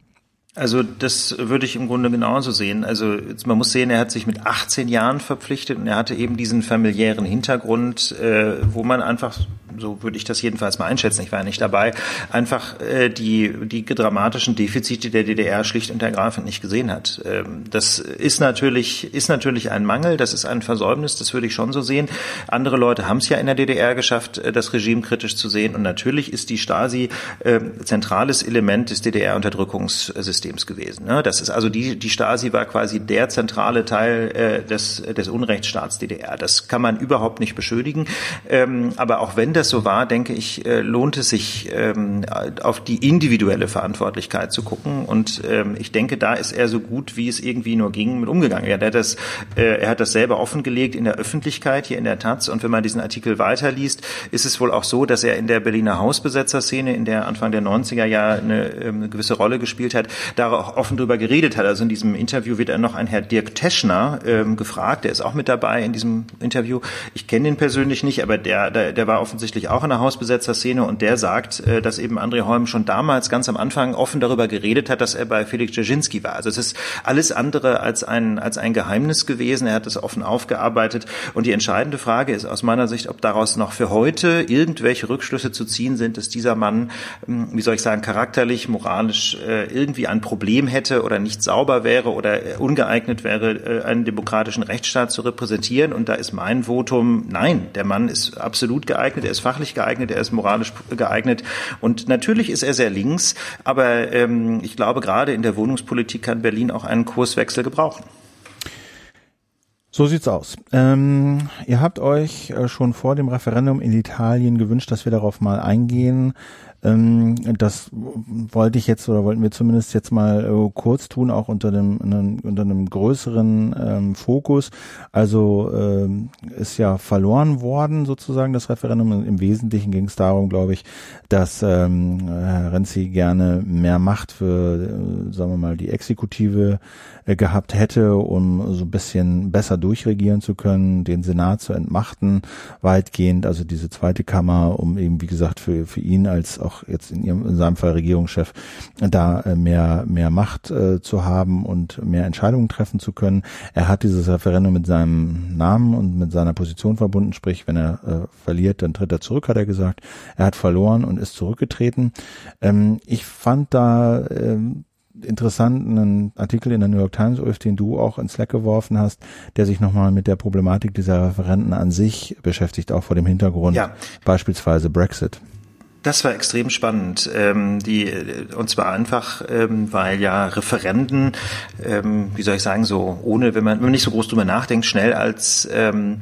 Also das würde ich im Grunde genauso sehen. Also man muss sehen, er hat sich mit 18 Jahren verpflichtet und er hatte eben diesen familiären Hintergrund, äh, wo man einfach so würde ich das jedenfalls mal einschätzen, ich war ja nicht dabei, einfach äh, die, die dramatischen Defizite der DDR schlicht und ergreifend nicht gesehen hat. Ähm, das ist natürlich, ist natürlich ein Mangel, das ist ein Versäumnis, das würde ich schon so sehen. Andere Leute haben es ja in der DDR geschafft, äh, das Regime kritisch zu sehen und natürlich ist die Stasi äh, zentrales Element des DDR-Unterdrückungssystems gewesen. Ne? Das ist also die, die Stasi war quasi der zentrale Teil äh, des, des Unrechtsstaats DDR. Das kann man überhaupt nicht beschönigen. Ähm, aber auch wenn das das so war, denke ich, äh, lohnt es sich, ähm, auf die individuelle Verantwortlichkeit zu gucken. Und ähm, ich denke, da ist er so gut, wie es irgendwie nur ging, mit umgegangen. Er hat das, äh, er hat das selber offengelegt in der Öffentlichkeit, hier in der Taz. Und wenn man diesen Artikel weiterliest, ist es wohl auch so, dass er in der Berliner Hausbesetzerszene, in der Anfang der 90er Jahre eine, ähm, eine gewisse Rolle gespielt hat, da auch offen drüber geredet hat. Also in diesem Interview wird er noch ein Herr Dirk Teschner ähm, gefragt, der ist auch mit dabei in diesem Interview. Ich kenne ihn persönlich nicht, aber der, der, der war offensichtlich auch in der Hausbesetzerszene und der sagt, äh, dass eben André Holm schon damals ganz am Anfang offen darüber geredet hat, dass er bei Felix Dzerzhinsky war. Also es ist alles andere als ein, als ein Geheimnis gewesen. Er hat es offen aufgearbeitet und die entscheidende Frage ist aus meiner Sicht, ob daraus noch für heute irgendwelche Rückschlüsse zu ziehen sind, dass dieser Mann, hm, wie soll ich sagen, charakterlich, moralisch äh, irgendwie ein Problem hätte oder nicht sauber wäre oder ungeeignet wäre, äh, einen demokratischen Rechtsstaat zu repräsentieren. Und da ist mein Votum, nein, der Mann ist absolut geeignet, er ist fachlich geeignet, er ist moralisch geeignet. Und natürlich ist er sehr links, aber ähm, ich glaube, gerade in der Wohnungspolitik kann Berlin auch einen Kurswechsel gebrauchen. So sieht's aus. Ähm, ihr habt euch äh, schon vor dem Referendum in Italien gewünscht, dass wir darauf mal eingehen. Ähm, das wollte ich jetzt oder wollten wir zumindest jetzt mal äh, kurz tun, auch unter dem einem, unter einem größeren ähm, Fokus. Also ähm, ist ja verloren worden sozusagen das Referendum. Im Wesentlichen ging es darum, glaube ich, dass ähm, Herr Renzi gerne mehr Macht für, äh, sagen wir mal, die Exekutive gehabt hätte, um so ein bisschen besser durchregieren zu können, den Senat zu entmachten, weitgehend, also diese zweite Kammer, um eben, wie gesagt, für, für ihn als auch auch jetzt in, ihrem, in seinem Fall Regierungschef, da äh, mehr, mehr Macht äh, zu haben und mehr Entscheidungen treffen zu können. Er hat dieses Referendum mit seinem Namen und mit seiner Position verbunden, sprich, wenn er äh, verliert, dann tritt er zurück, hat er gesagt. Er hat verloren und ist zurückgetreten. Ähm, ich fand da ähm, interessanten Artikel in der New York Times, Ulf, den du auch ins Slack geworfen hast, der sich nochmal mit der Problematik dieser Referenten an sich beschäftigt, auch vor dem Hintergrund ja. beispielsweise Brexit. Das war extrem spannend. Ähm, die, und zwar einfach, ähm, weil ja Referenden, ähm, wie soll ich sagen, so ohne, wenn man, wenn man nicht so groß drüber nachdenkt, schnell als ähm,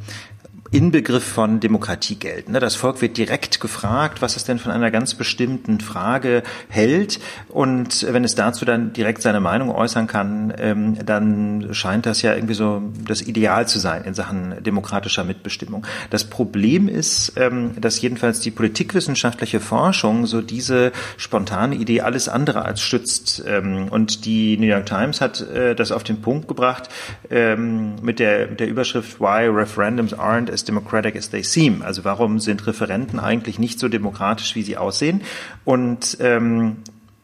Inbegriff von Demokratie gelten. Ne? Das Volk wird direkt gefragt, was es denn von einer ganz bestimmten Frage hält. Und wenn es dazu dann direkt seine Meinung äußern kann, ähm, dann scheint das ja irgendwie so das Ideal zu sein in Sachen demokratischer Mitbestimmung. Das Problem ist, ähm, dass jedenfalls die politikwissenschaftliche Forschung so diese spontane Idee alles andere als stützt. Ähm, und die New York Times hat äh, das auf den Punkt gebracht mit der, mit der Überschrift Why Referendums aren't as democratic as they seem. Also warum sind Referenten eigentlich nicht so demokratisch, wie sie aussehen? Und ähm,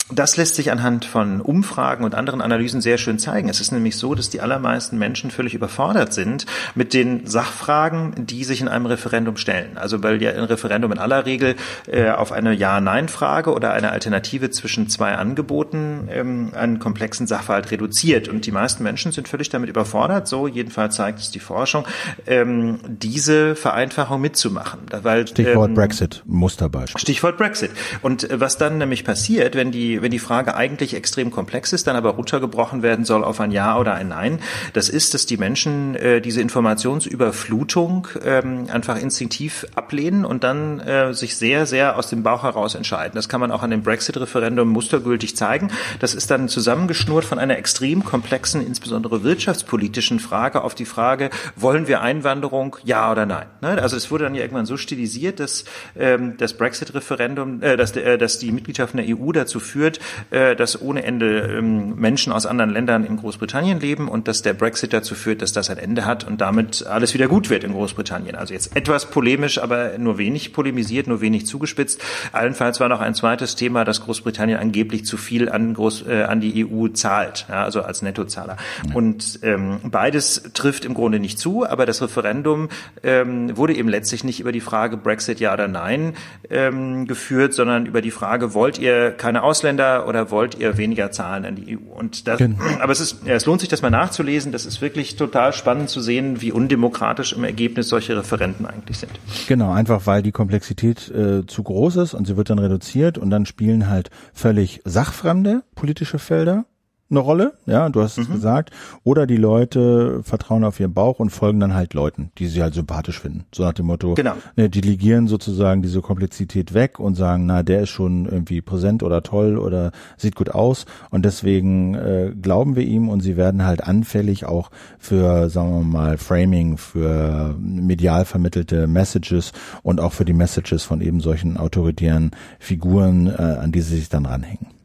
das lässt sich anhand von Umfragen und anderen Analysen sehr schön zeigen. Es ist nämlich so, dass die allermeisten Menschen völlig überfordert sind mit den Sachfragen, die sich in einem Referendum stellen. Also weil ja ein Referendum in aller Regel äh, auf eine Ja-Nein-Frage oder eine Alternative zwischen zwei Angeboten ähm, einen komplexen Sachverhalt reduziert. Und die meisten Menschen sind völlig damit überfordert, so jedenfalls zeigt es die Forschung, ähm, diese Vereinfachung mitzumachen. Weil, Stichwort ähm, Brexit, Musterbeispiel. Stichwort Brexit. Und äh, was dann nämlich passiert, wenn die wenn die Frage eigentlich extrem komplex ist, dann aber runtergebrochen werden soll auf ein Ja oder ein Nein, das ist, dass die Menschen äh, diese Informationsüberflutung ähm, einfach instinktiv ablehnen und dann äh, sich sehr, sehr aus dem Bauch heraus entscheiden. Das kann man auch an dem Brexit-Referendum mustergültig zeigen. Das ist dann zusammengeschnurrt von einer extrem komplexen, insbesondere wirtschaftspolitischen Frage auf die Frage, wollen wir Einwanderung, ja oder nein? Ne? Also es wurde dann ja irgendwann so stilisiert, dass ähm, das Brexit-Referendum, äh, dass, äh, dass die Mitgliedschaft in der EU dazu führt, führt, äh, dass ohne Ende ähm, Menschen aus anderen Ländern in Großbritannien leben und dass der Brexit dazu führt, dass das ein Ende hat und damit alles wieder gut wird in Großbritannien. Also jetzt etwas polemisch, aber nur wenig polemisiert, nur wenig zugespitzt. Allenfalls war noch ein zweites Thema, dass Großbritannien angeblich zu viel an, Groß, äh, an die EU zahlt, ja, also als Nettozahler. Und ähm, beides trifft im Grunde nicht zu, aber das Referendum ähm, wurde eben letztlich nicht über die Frage Brexit ja oder nein ähm, geführt, sondern über die Frage, wollt ihr keine Ausländer Ausländer oder wollt ihr weniger zahlen an die EU? Und das, genau. (clears throat) aber es ist, ja, es lohnt sich, das mal nachzulesen. Das ist wirklich total spannend zu sehen, wie undemokratisch im Ergebnis solche Referenten eigentlich sind. Genau, einfach weil die Komplexität äh, zu groß ist und sie wird dann reduziert und dann spielen halt völlig sachfremde politische Felder eine Rolle, ja, du hast mhm. es gesagt. Oder die Leute vertrauen auf ihren Bauch und folgen dann halt Leuten, die sie halt sympathisch finden. So nach dem Motto, genau. ne, delegieren sozusagen diese Komplexität weg und sagen, na, der ist schon irgendwie präsent oder toll oder sieht gut aus und deswegen äh, glauben wir ihm und sie werden halt anfällig auch für, sagen wir mal, Framing, für medial vermittelte Messages und auch für die Messages von eben solchen autoritären Figuren, äh, an die sie sich dann ranhängen.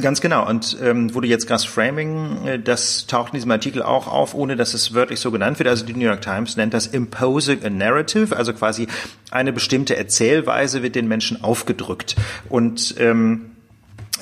Ganz genau. Und ähm, wurde jetzt Gas Framing, äh, das taucht in diesem Artikel auch auf, ohne dass es wörtlich so genannt wird. Also die New York Times nennt das imposing a narrative, also quasi eine bestimmte Erzählweise wird den Menschen aufgedrückt. Und ähm,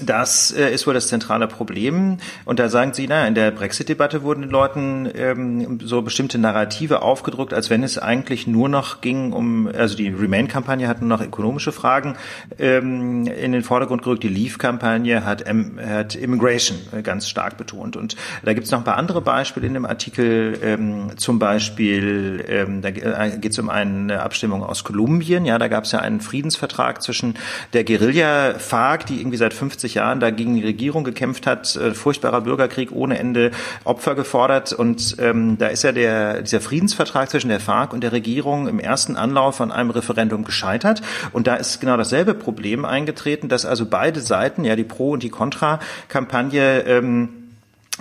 das äh, ist wohl das zentrale Problem. Und da sagen Sie, na, in der Brexit-Debatte wurden den Leuten ähm, so bestimmte Narrative aufgedrückt, als wenn es eigentlich nur noch ging um, also die Remain-Kampagne hat nur noch ökonomische Fragen ähm, in den Vordergrund gerückt. Die Leave-Kampagne hat, ähm, hat Immigration äh, ganz stark betont. Und da gibt es noch ein paar andere Beispiele in dem Artikel. Ähm, zum Beispiel, ähm, da äh, geht es um eine Abstimmung aus Kolumbien. Ja, da gab es ja einen Friedensvertrag zwischen der Guerilla FARC, die irgendwie seit 50 50 Jahren da gegen die Regierung gekämpft hat, äh, furchtbarer Bürgerkrieg ohne Ende Opfer gefordert. Und ähm, da ist ja der dieser Friedensvertrag zwischen der FARC und der Regierung im ersten Anlauf an einem Referendum gescheitert. Und da ist genau dasselbe Problem eingetreten, dass also beide Seiten, ja die Pro- und die Contra-Kampagne ähm,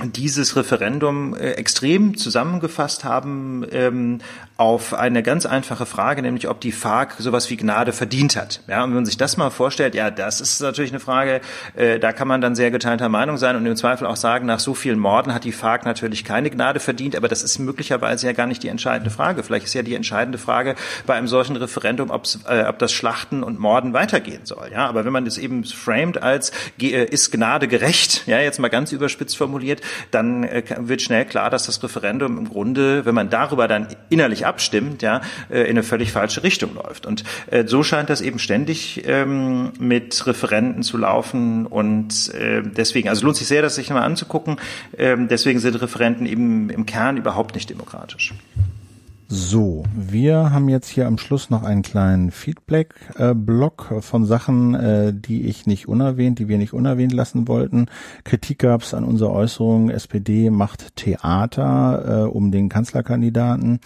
dieses Referendum äh, extrem zusammengefasst haben ähm, auf eine ganz einfache Frage, nämlich ob die FARC sowas wie Gnade verdient hat. Ja, und wenn man sich das mal vorstellt, ja, das ist natürlich eine Frage, äh, da kann man dann sehr geteilter Meinung sein und im Zweifel auch sagen, nach so vielen Morden hat die FARC natürlich keine Gnade verdient, aber das ist möglicherweise ja gar nicht die entscheidende Frage. Vielleicht ist ja die entscheidende Frage bei einem solchen Referendum, äh, ob das Schlachten und Morden weitergehen soll. Ja, aber wenn man das eben framed als äh, ist Gnade gerecht, ja, jetzt mal ganz überspitzt formuliert, dann äh, wird schnell klar, dass das Referendum im Grunde, wenn man darüber dann innerlich abstimmt, ja, äh, in eine völlig falsche Richtung läuft. Und äh, so scheint das eben ständig ähm, mit Referenten zu laufen und äh, deswegen, also lohnt sich sehr, das sich mal anzugucken. Ähm, deswegen sind Referenten eben im Kern überhaupt nicht demokratisch. So, wir haben jetzt hier am Schluss noch einen kleinen Feedback-Block von Sachen, äh, die ich nicht unerwähnt, die wir nicht unerwähnt lassen wollten. Kritik gab es an unserer Äußerung, SPD macht Theater äh, um den Kanzlerkandidaten.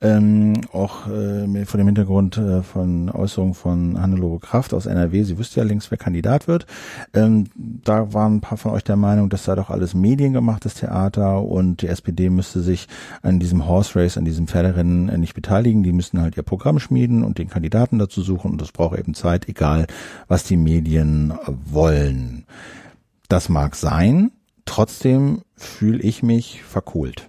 Ähm, auch äh, vor dem Hintergrund äh, von Äußerungen von Hannelore Kraft aus NRW, sie wüsste ja längst, wer Kandidat wird. Ähm, da waren ein paar von euch der Meinung, das sei doch alles mediengemachtes Theater und die SPD müsste sich an diesem Horse Race, an diesem Pferderennen äh, nicht beteiligen. Die müssten halt ihr Programm schmieden und den Kandidaten dazu suchen und das braucht eben Zeit, egal was die Medien wollen. Das mag sein, trotzdem fühle ich mich verkohlt.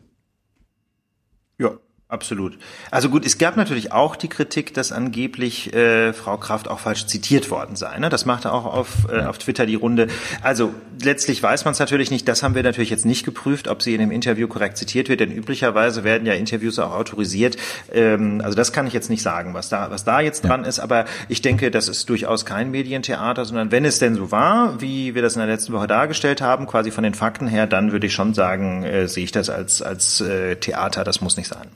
Absolut. Also gut, es gab natürlich auch die Kritik, dass angeblich äh, Frau Kraft auch falsch zitiert worden sei. Ne? Das machte auch auf, äh, auf Twitter die Runde. Also letztlich weiß man es natürlich nicht. Das haben wir natürlich jetzt nicht geprüft, ob sie in dem Interview korrekt zitiert wird, denn üblicherweise werden ja Interviews auch autorisiert. Ähm, also das kann ich jetzt nicht sagen, was da, was da jetzt ja. dran ist. Aber ich denke, das ist durchaus kein Medientheater, sondern wenn es denn so war, wie wir das in der letzten Woche dargestellt haben, quasi von den Fakten her, dann würde ich schon sagen, äh, sehe ich das als, als äh, Theater. Das muss nicht sein.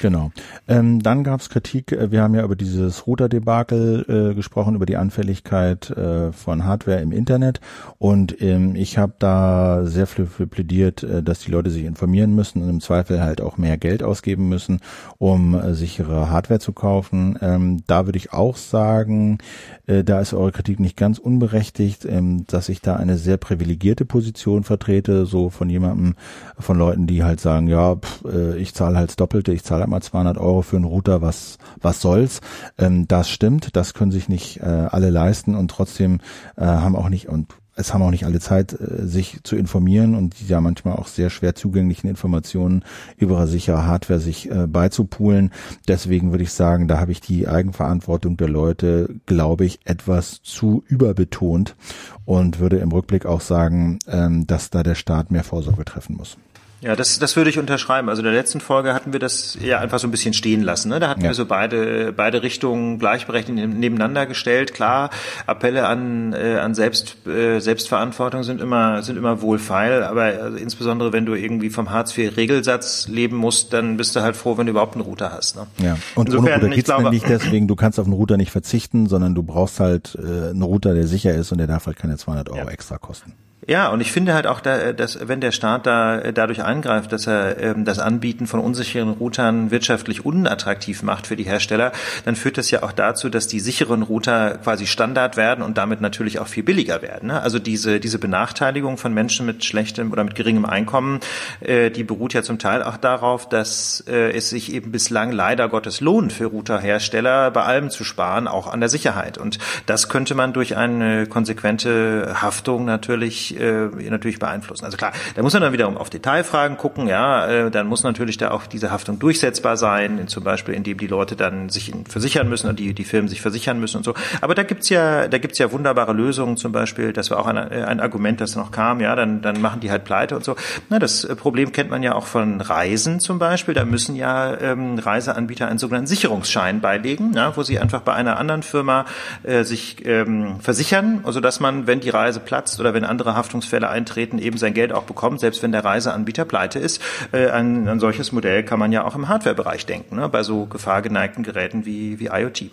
Genau. Ähm, dann gab es Kritik. Äh, wir haben ja über dieses Router-Debakel äh, gesprochen, über die Anfälligkeit äh, von Hardware im Internet. Und ähm, ich habe da sehr viel für plädiert, äh, dass die Leute sich informieren müssen und im Zweifel halt auch mehr Geld ausgeben müssen, um äh, sichere Hardware zu kaufen. Ähm, da würde ich auch sagen, äh, da ist eure Kritik nicht ganz unberechtigt, ähm, dass ich da eine sehr privilegierte Position vertrete, so von jemandem, von Leuten, die halt sagen, ja, pff, äh, ich zahle halt Doppelte, ich zahle halt mal 200 Euro für einen Router, was was soll's. Ähm, das stimmt, das können sich nicht äh, alle leisten und trotzdem äh, haben auch nicht und es haben auch nicht alle Zeit, äh, sich zu informieren und die ja manchmal auch sehr schwer zugänglichen Informationen über sichere Hardware sich äh, beizupulen. Deswegen würde ich sagen, da habe ich die Eigenverantwortung der Leute, glaube ich, etwas zu überbetont und würde im Rückblick auch sagen, ähm, dass da der Staat mehr Vorsorge treffen muss. Ja, das, das würde ich unterschreiben. Also in der letzten Folge hatten wir das ja einfach so ein bisschen stehen lassen. Ne? Da hatten ja. wir so beide, beide Richtungen gleichberechtigt nebeneinander gestellt. Klar, Appelle an, äh, an Selbst, äh, Selbstverantwortung sind immer, sind immer wohlfeil, aber also insbesondere wenn du irgendwie vom Hartz-IV-Regelsatz leben musst, dann bist du halt froh, wenn du überhaupt einen Router hast. Ne? Ja, und Insofern, ohne Router geht's glaube, nicht deswegen, du kannst auf einen Router nicht verzichten, sondern du brauchst halt äh, einen Router, der sicher ist und der darf halt keine 200 Euro ja. extra kosten. Ja, und ich finde halt auch, da, dass wenn der Staat da äh, dadurch eingreift, dass er ähm, das Anbieten von unsicheren Routern wirtschaftlich unattraktiv macht für die Hersteller, dann führt das ja auch dazu, dass die sicheren Router quasi Standard werden und damit natürlich auch viel billiger werden. Ne? Also diese diese Benachteiligung von Menschen mit schlechtem oder mit geringem Einkommen, äh, die beruht ja zum Teil auch darauf, dass äh, es sich eben bislang leider Gottes lohnt für Routerhersteller bei allem zu sparen, auch an der Sicherheit. Und das könnte man durch eine konsequente Haftung natürlich äh, natürlich beeinflussen. Also klar, da muss man dann wiederum auf Detailfragen gucken, ja, äh, dann muss natürlich da auch diese Haftung durchsetzbar sein, zum Beispiel indem die Leute dann sich versichern müssen und die, die Firmen sich versichern müssen und so. Aber da gibt's ja, da gibt's ja wunderbare Lösungen, zum Beispiel, das war auch ein, äh, ein Argument, das noch kam, ja, dann, dann machen die halt pleite und so. Na, das Problem kennt man ja auch von Reisen zum Beispiel. Da müssen ja ähm, Reiseanbieter einen sogenannten Sicherungsschein beilegen, ja, wo sie einfach bei einer anderen Firma äh, sich ähm, versichern, also dass man, wenn die Reise platzt oder wenn andere Haft Haftungsfälle eintreten, eben sein Geld auch bekommt, selbst wenn der Reiseanbieter pleite ist. Ein, ein solches Modell kann man ja auch im Hardwarebereich denken, ne? bei so gefahrgeneigten Geräten wie, wie IoT.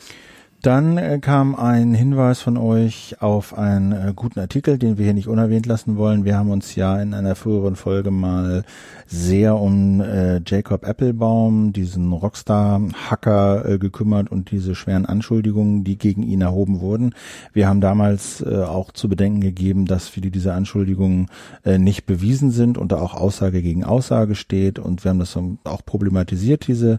Dann äh, kam ein Hinweis von euch auf einen äh, guten Artikel, den wir hier nicht unerwähnt lassen wollen. Wir haben uns ja in einer früheren Folge mal sehr um äh, Jacob Applebaum, diesen Rockstar-Hacker, äh, gekümmert und diese schweren Anschuldigungen, die gegen ihn erhoben wurden. Wir haben damals äh, auch zu bedenken gegeben, dass viele dieser Anschuldigungen äh, nicht bewiesen sind und da auch Aussage gegen Aussage steht und wir haben das auch problematisiert, diese,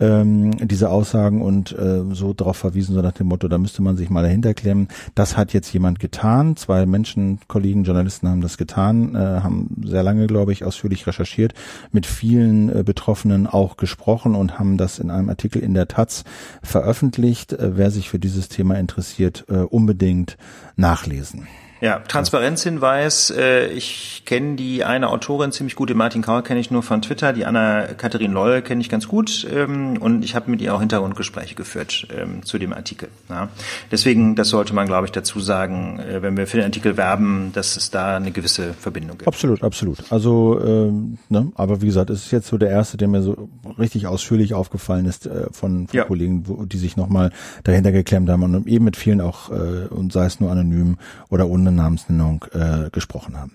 ähm, diese Aussagen und so darauf verwiesen, so nach dem Motto, da müsste man sich mal dahinter klemmen. Das hat jetzt jemand getan. Zwei Menschen, Kollegen, Journalisten haben das getan, äh, haben sehr lange, glaube ich, ausführlich recherchiert, mit vielen äh, Betroffenen auch gesprochen und haben das in einem Artikel in der Taz veröffentlicht. Äh, wer sich für dieses Thema interessiert, äh, unbedingt nachlesen. Ja, Transparenzhinweis. Äh, ich kenne die eine Autorin ziemlich gut, den Martin Kaur kenne ich nur von Twitter, die Anna Katharin Loll kenne ich ganz gut ähm, und ich habe mit ihr auch Hintergrundgespräche geführt ähm, zu dem Artikel. Ja. Deswegen, das sollte man, glaube ich, dazu sagen, äh, wenn wir für den Artikel werben, dass es da eine gewisse Verbindung gibt. Absolut, absolut. Also, ähm, ne, aber wie gesagt, es ist jetzt so der erste, der mir so richtig ausführlich aufgefallen ist äh, von, von ja. Kollegen, wo, die sich nochmal dahinter geklemmt haben und eben mit vielen auch, äh, und sei es nur anonym oder ohne Namensnennung äh, gesprochen haben.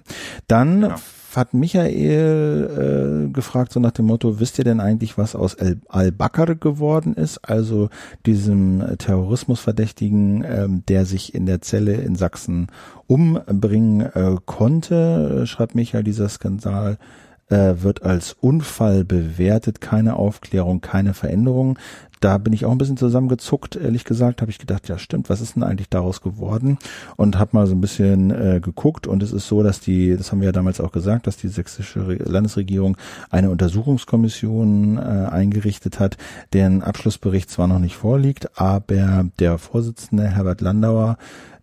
Dann ja. hat Michael äh, gefragt, so nach dem Motto, wisst ihr denn eigentlich, was aus Al-Bakr geworden ist? Also diesem Terrorismusverdächtigen, ähm, der sich in der Zelle in Sachsen umbringen äh, konnte, schreibt Michael, dieser Skandal äh, wird als Unfall bewertet, keine Aufklärung, keine Veränderung. Da bin ich auch ein bisschen zusammengezuckt, ehrlich gesagt, habe ich gedacht, ja stimmt, was ist denn eigentlich daraus geworden? Und habe mal so ein bisschen äh, geguckt. Und es ist so, dass die, das haben wir ja damals auch gesagt, dass die sächsische Landesregierung eine Untersuchungskommission äh, eingerichtet hat, deren Abschlussbericht zwar noch nicht vorliegt, aber der Vorsitzende Herbert Landauer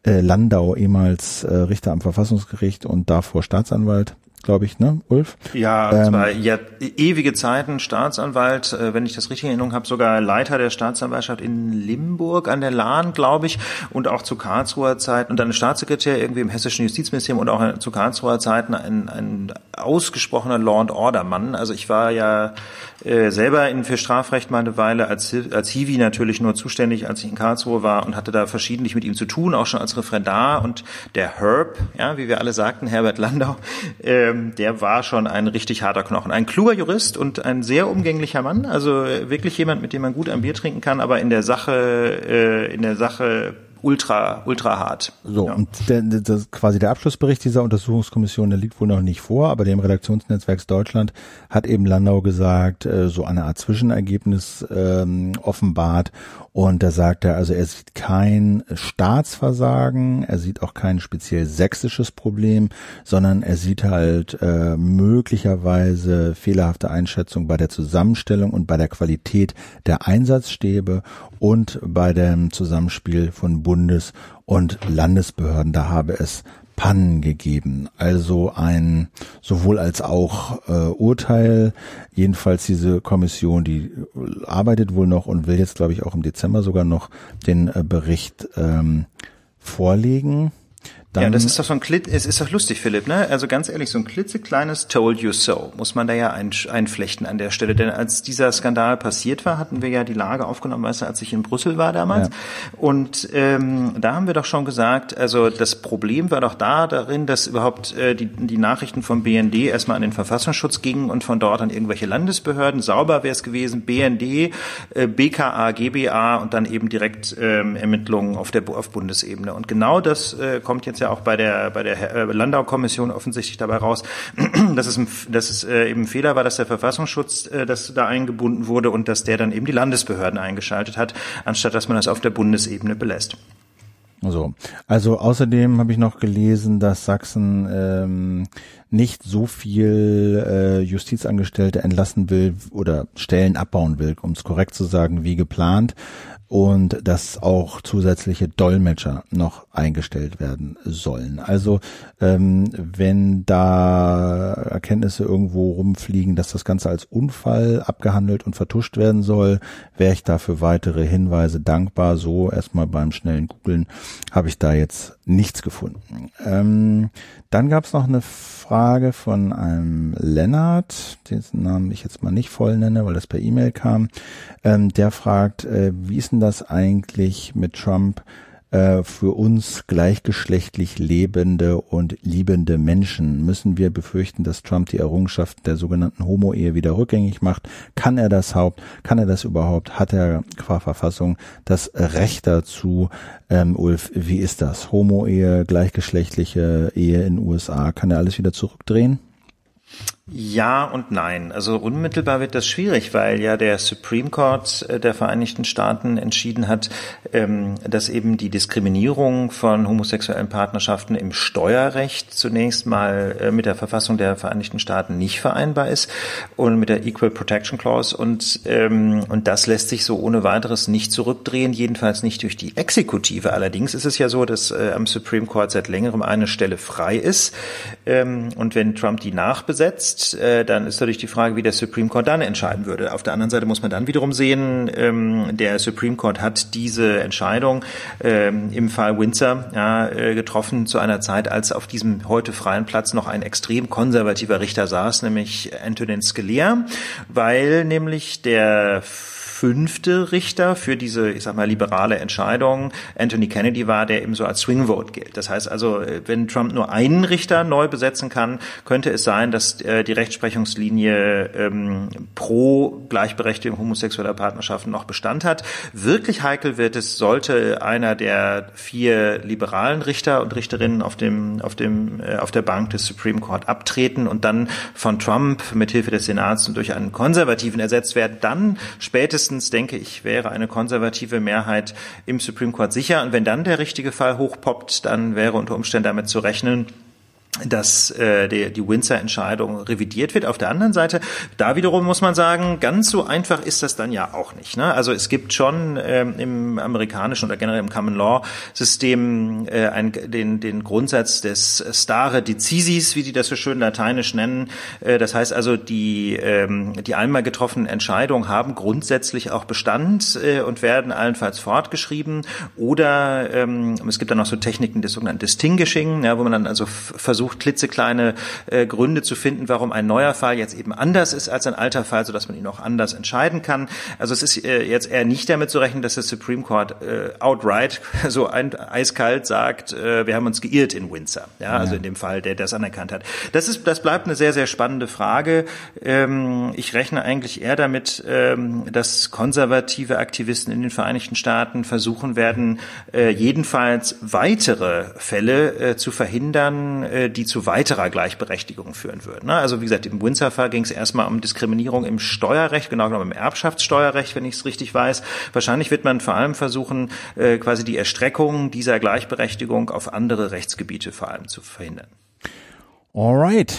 äh, Landau, ehemals äh, Richter am Verfassungsgericht und davor Staatsanwalt, glaube ich, ne, Ulf? Ja, ähm, war ja ewige Zeiten Staatsanwalt, äh, wenn ich das richtig in Erinnerung habe, sogar Leiter der Staatsanwaltschaft in Limburg an der Lahn, glaube ich, und auch zu Karlsruher Zeiten und dann Staatssekretär irgendwie im hessischen Justizministerium und auch zu Karlsruher Zeiten ein, ein ausgesprochener Law and Order Mann. Also ich war ja äh, selber in, für Strafrecht mal eine Weile als, als Hiwi natürlich nur zuständig, als ich in Karlsruhe war und hatte da verschiedentlich mit ihm zu tun, auch schon als Referendar und der Herb, ja, wie wir alle sagten, Herbert Landau, äh, ähm, der war schon ein richtig harter Knochen. Ein kluger Jurist und ein sehr umgänglicher Mann. Also äh, wirklich jemand, mit dem man gut ein Bier trinken kann, aber in der Sache, äh, in der Sache ultra, ultra hart. So, ja. und der, das, quasi der Abschlussbericht dieser Untersuchungskommission, der liegt wohl noch nicht vor, aber dem Redaktionsnetzwerks Deutschland hat eben Landau gesagt, äh, so eine Art Zwischenergebnis ähm, offenbart und da sagt er, also er sieht kein Staatsversagen, er sieht auch kein speziell sächsisches Problem, sondern er sieht halt äh, möglicherweise fehlerhafte Einschätzung bei der Zusammenstellung und bei der Qualität der Einsatzstäbe und bei dem Zusammenspiel von Bundes- und Landesbehörden. Da habe es Pannen gegeben. Also ein sowohl als auch äh, Urteil. Jedenfalls diese Kommission, die arbeitet wohl noch und will jetzt, glaube ich, auch im Dezember sogar noch den äh, Bericht ähm, vorlegen. Dann ja, das ist doch so ein Klit, es ist doch lustig, Philipp, ne? Also ganz ehrlich, so ein klitzekleines Told You So muss man da ja ein, einflechten an der Stelle. Denn als dieser Skandal passiert war, hatten wir ja die Lage aufgenommen, weißt du, als ich in Brüssel war damals. Ja. Und ähm, da haben wir doch schon gesagt, also das Problem war doch da darin, dass überhaupt äh, die, die Nachrichten vom BND erstmal an den Verfassungsschutz gingen und von dort an irgendwelche Landesbehörden. Sauber wäre es gewesen, BND, äh, BKA, GBA und dann eben direkt ähm, Ermittlungen auf der auf Bundesebene. Und genau das äh, kommt jetzt ja ja auch bei der, bei der äh, Landau-Kommission offensichtlich dabei raus, (clears throat) dass es, dass es äh, eben ein Fehler war, dass der Verfassungsschutz äh, dass da eingebunden wurde und dass der dann eben die Landesbehörden eingeschaltet hat, anstatt dass man das auf der Bundesebene belässt. So. Also außerdem habe ich noch gelesen, dass Sachsen ähm, nicht so viel äh, Justizangestellte entlassen will oder Stellen abbauen will, um es korrekt zu sagen, wie geplant und dass auch zusätzliche Dolmetscher noch eingestellt werden sollen. Also ähm, wenn da Erkenntnisse irgendwo rumfliegen, dass das Ganze als Unfall abgehandelt und vertuscht werden soll, wäre ich dafür weitere Hinweise dankbar. So erstmal beim schnellen Googlen habe ich da jetzt nichts gefunden. Ähm, dann gab es noch eine Frage von einem Lennart, dessen Namen ich jetzt mal nicht voll nenne, weil das per E-Mail kam. Ähm, der fragt, äh, wie ist denn das eigentlich mit Trump äh, für uns gleichgeschlechtlich lebende und liebende Menschen? Müssen wir befürchten, dass Trump die Errungenschaften der sogenannten Homo-Ehe wieder rückgängig macht? Kann er das Haupt? Kann er das überhaupt? Hat er qua Verfassung das Recht dazu? Ähm, Ulf, wie ist das? Homo-Ehe, gleichgeschlechtliche Ehe in USA, kann er alles wieder zurückdrehen? Ja und nein. Also unmittelbar wird das schwierig, weil ja der Supreme Court äh, der Vereinigten Staaten entschieden hat, ähm, dass eben die Diskriminierung von homosexuellen Partnerschaften im Steuerrecht zunächst mal äh, mit der Verfassung der Vereinigten Staaten nicht vereinbar ist und mit der Equal Protection Clause und ähm, und das lässt sich so ohne weiteres nicht zurückdrehen, jedenfalls nicht durch die Exekutive. Allerdings ist es ja so, dass äh, am Supreme Court seit längerem eine Stelle frei ist ähm, und wenn Trump die nachbesetzt ist, äh, dann ist natürlich die Frage, wie der Supreme Court dann entscheiden würde. Auf der anderen Seite muss man dann wiederum sehen, ähm, der Supreme Court hat diese Entscheidung ähm, im Fall Windsor äh, getroffen zu einer Zeit, als auf diesem heute freien Platz noch ein extrem konservativer Richter saß, nämlich Antonin Scalia, weil nämlich der fünfte Richter für diese, ich sag mal, liberale Entscheidung Anthony Kennedy war, der eben so als Swing Vote gilt. Das heißt also, wenn Trump nur einen Richter neu besetzen kann, könnte es sein, dass äh, die Rechtsprechungslinie ähm, pro Gleichberechtigung homosexueller Partnerschaften noch Bestand hat. Wirklich heikel wird es, sollte einer der vier liberalen Richter und Richterinnen auf dem auf dem äh, auf der Bank des Supreme Court abtreten und dann von Trump mit Hilfe des Senats und durch einen Konservativen ersetzt werden, dann spätestens denke ich wäre eine konservative Mehrheit im Supreme Court sicher. Und wenn dann der richtige Fall hochpoppt, dann wäre unter Umständen damit zu rechnen, dass äh, die, die Windsor-Entscheidung revidiert wird. Auf der anderen Seite, da wiederum muss man sagen, ganz so einfach ist das dann ja auch nicht. Ne? Also es gibt schon ähm, im amerikanischen oder generell im Common Law System äh, ein, den, den Grundsatz des stare decisis, wie die das so schön lateinisch nennen. Äh, das heißt also, die, ähm, die einmal getroffenen Entscheidungen haben grundsätzlich auch Bestand äh, und werden allenfalls fortgeschrieben. Oder ähm, es gibt dann noch so Techniken des sogenannten Distinguishing, ja, wo man dann also versucht, versucht, klitzekleine äh, Gründe zu finden, warum ein neuer Fall jetzt eben anders ist als ein alter Fall, sodass man ihn auch anders entscheiden kann. Also es ist äh, jetzt eher nicht damit zu rechnen, dass der Supreme Court äh, outright (laughs) so ein, eiskalt sagt, äh, wir haben uns geirrt in Windsor. Ja, ja, also in dem Fall, der das anerkannt hat. Das ist, das bleibt eine sehr, sehr spannende Frage. Ähm, ich rechne eigentlich eher damit, ähm, dass konservative Aktivisten in den Vereinigten Staaten versuchen werden, äh, jedenfalls weitere Fälle äh, zu verhindern, äh, die zu weiterer Gleichberechtigung führen würden. Ne? Also wie gesagt, im Windsor-Fall ging es erstmal um Diskriminierung im Steuerrecht, genau genommen im Erbschaftssteuerrecht, wenn ich es richtig weiß. Wahrscheinlich wird man vor allem versuchen, äh, quasi die Erstreckung dieser Gleichberechtigung auf andere Rechtsgebiete vor allem zu verhindern. Alright.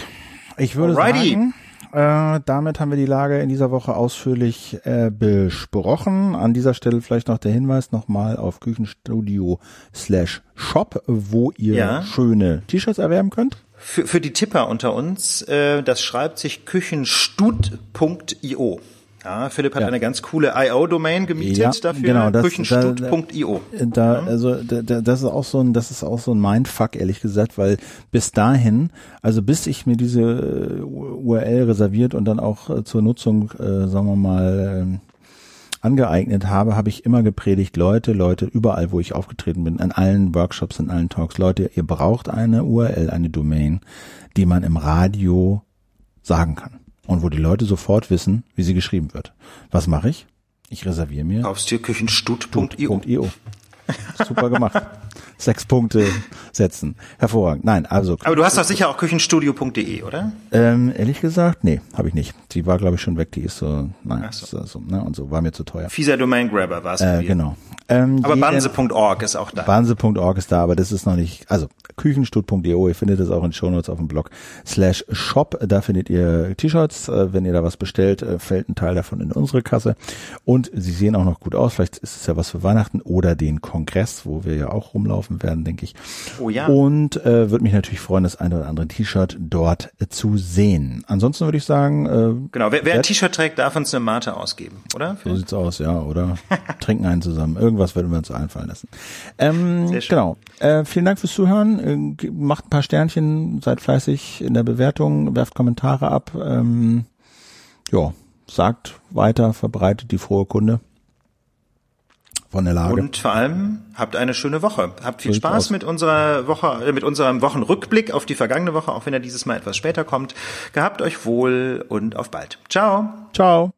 Ich würde Alrighty. sagen, äh, damit haben wir die Lage in dieser Woche ausführlich äh, besprochen. An dieser Stelle vielleicht noch der Hinweis nochmal auf Küchenstudio slash Shop, wo ihr ja. schöne T-Shirts erwerben könnt. Für, für die Tipper unter uns, äh, das schreibt sich küchenstud.io. Ja, Philipp hat ja. eine ganz coole IO-Domain gemietet ja, dafür. Genau, das, Küchenstut.io. Da, da, also da, das ist auch so ein, das ist auch so ein Mindfuck ehrlich gesagt, weil bis dahin, also bis ich mir diese äh, URL reserviert und dann auch äh, zur Nutzung, äh, sagen wir mal, äh, angeeignet habe, habe ich immer gepredigt, Leute, Leute, überall, wo ich aufgetreten bin, in allen Workshops, in allen Talks, Leute, ihr braucht eine URL, eine Domain, die man im Radio sagen kann und wo die Leute sofort wissen, wie sie geschrieben wird. Was mache ich? Ich reserviere mir. Haustürküchenstut.io. Super gemacht. (laughs) Sechs Punkte setzen. Hervorragend. Nein, also. Aber du hast doch sicher auch küchenstudio.de, oder? Ähm, ehrlich gesagt, nee, habe ich nicht. Die war, glaube ich, schon weg. Die ist so, nein, so. so ne, und so war mir zu teuer. Fieser Domain Grabber war es. Äh, genau. Ähm, aber banse.org ist auch da. Banse.org ist da, aber das ist noch nicht, also küchenstut.de, ihr findet es auch in Shownotes auf dem Blog, slash shop, da findet ihr T-Shirts, äh, wenn ihr da was bestellt, äh, fällt ein Teil davon in unsere Kasse und sie sehen auch noch gut aus, vielleicht ist es ja was für Weihnachten oder den Kongress, wo wir ja auch rumlaufen werden, denke ich. Oh ja. Und äh, würde mich natürlich freuen, das eine oder andere T-Shirt dort äh, zu sehen. Ansonsten würde ich sagen, äh, genau, wer, wer ein T-Shirt trägt, darf uns eine Mate ausgeben, oder? So sieht's aus, ja, oder (laughs) trinken einen zusammen. Irgendwas werden wir uns einfallen lassen. Ähm, Sehr schön. Genau. Äh, vielen Dank fürs Zuhören. Äh, macht ein paar Sternchen, seid fleißig in der Bewertung, werft Kommentare ab. Ähm, ja, sagt weiter, verbreitet die frohe Kunde von der Lage. Und vor allem habt eine schöne Woche. Habt viel Spaß mit unserer Woche, äh, mit unserem Wochenrückblick auf die vergangene Woche, auch wenn er dieses Mal etwas später kommt. Gehabt euch wohl und auf bald. Ciao. Ciao.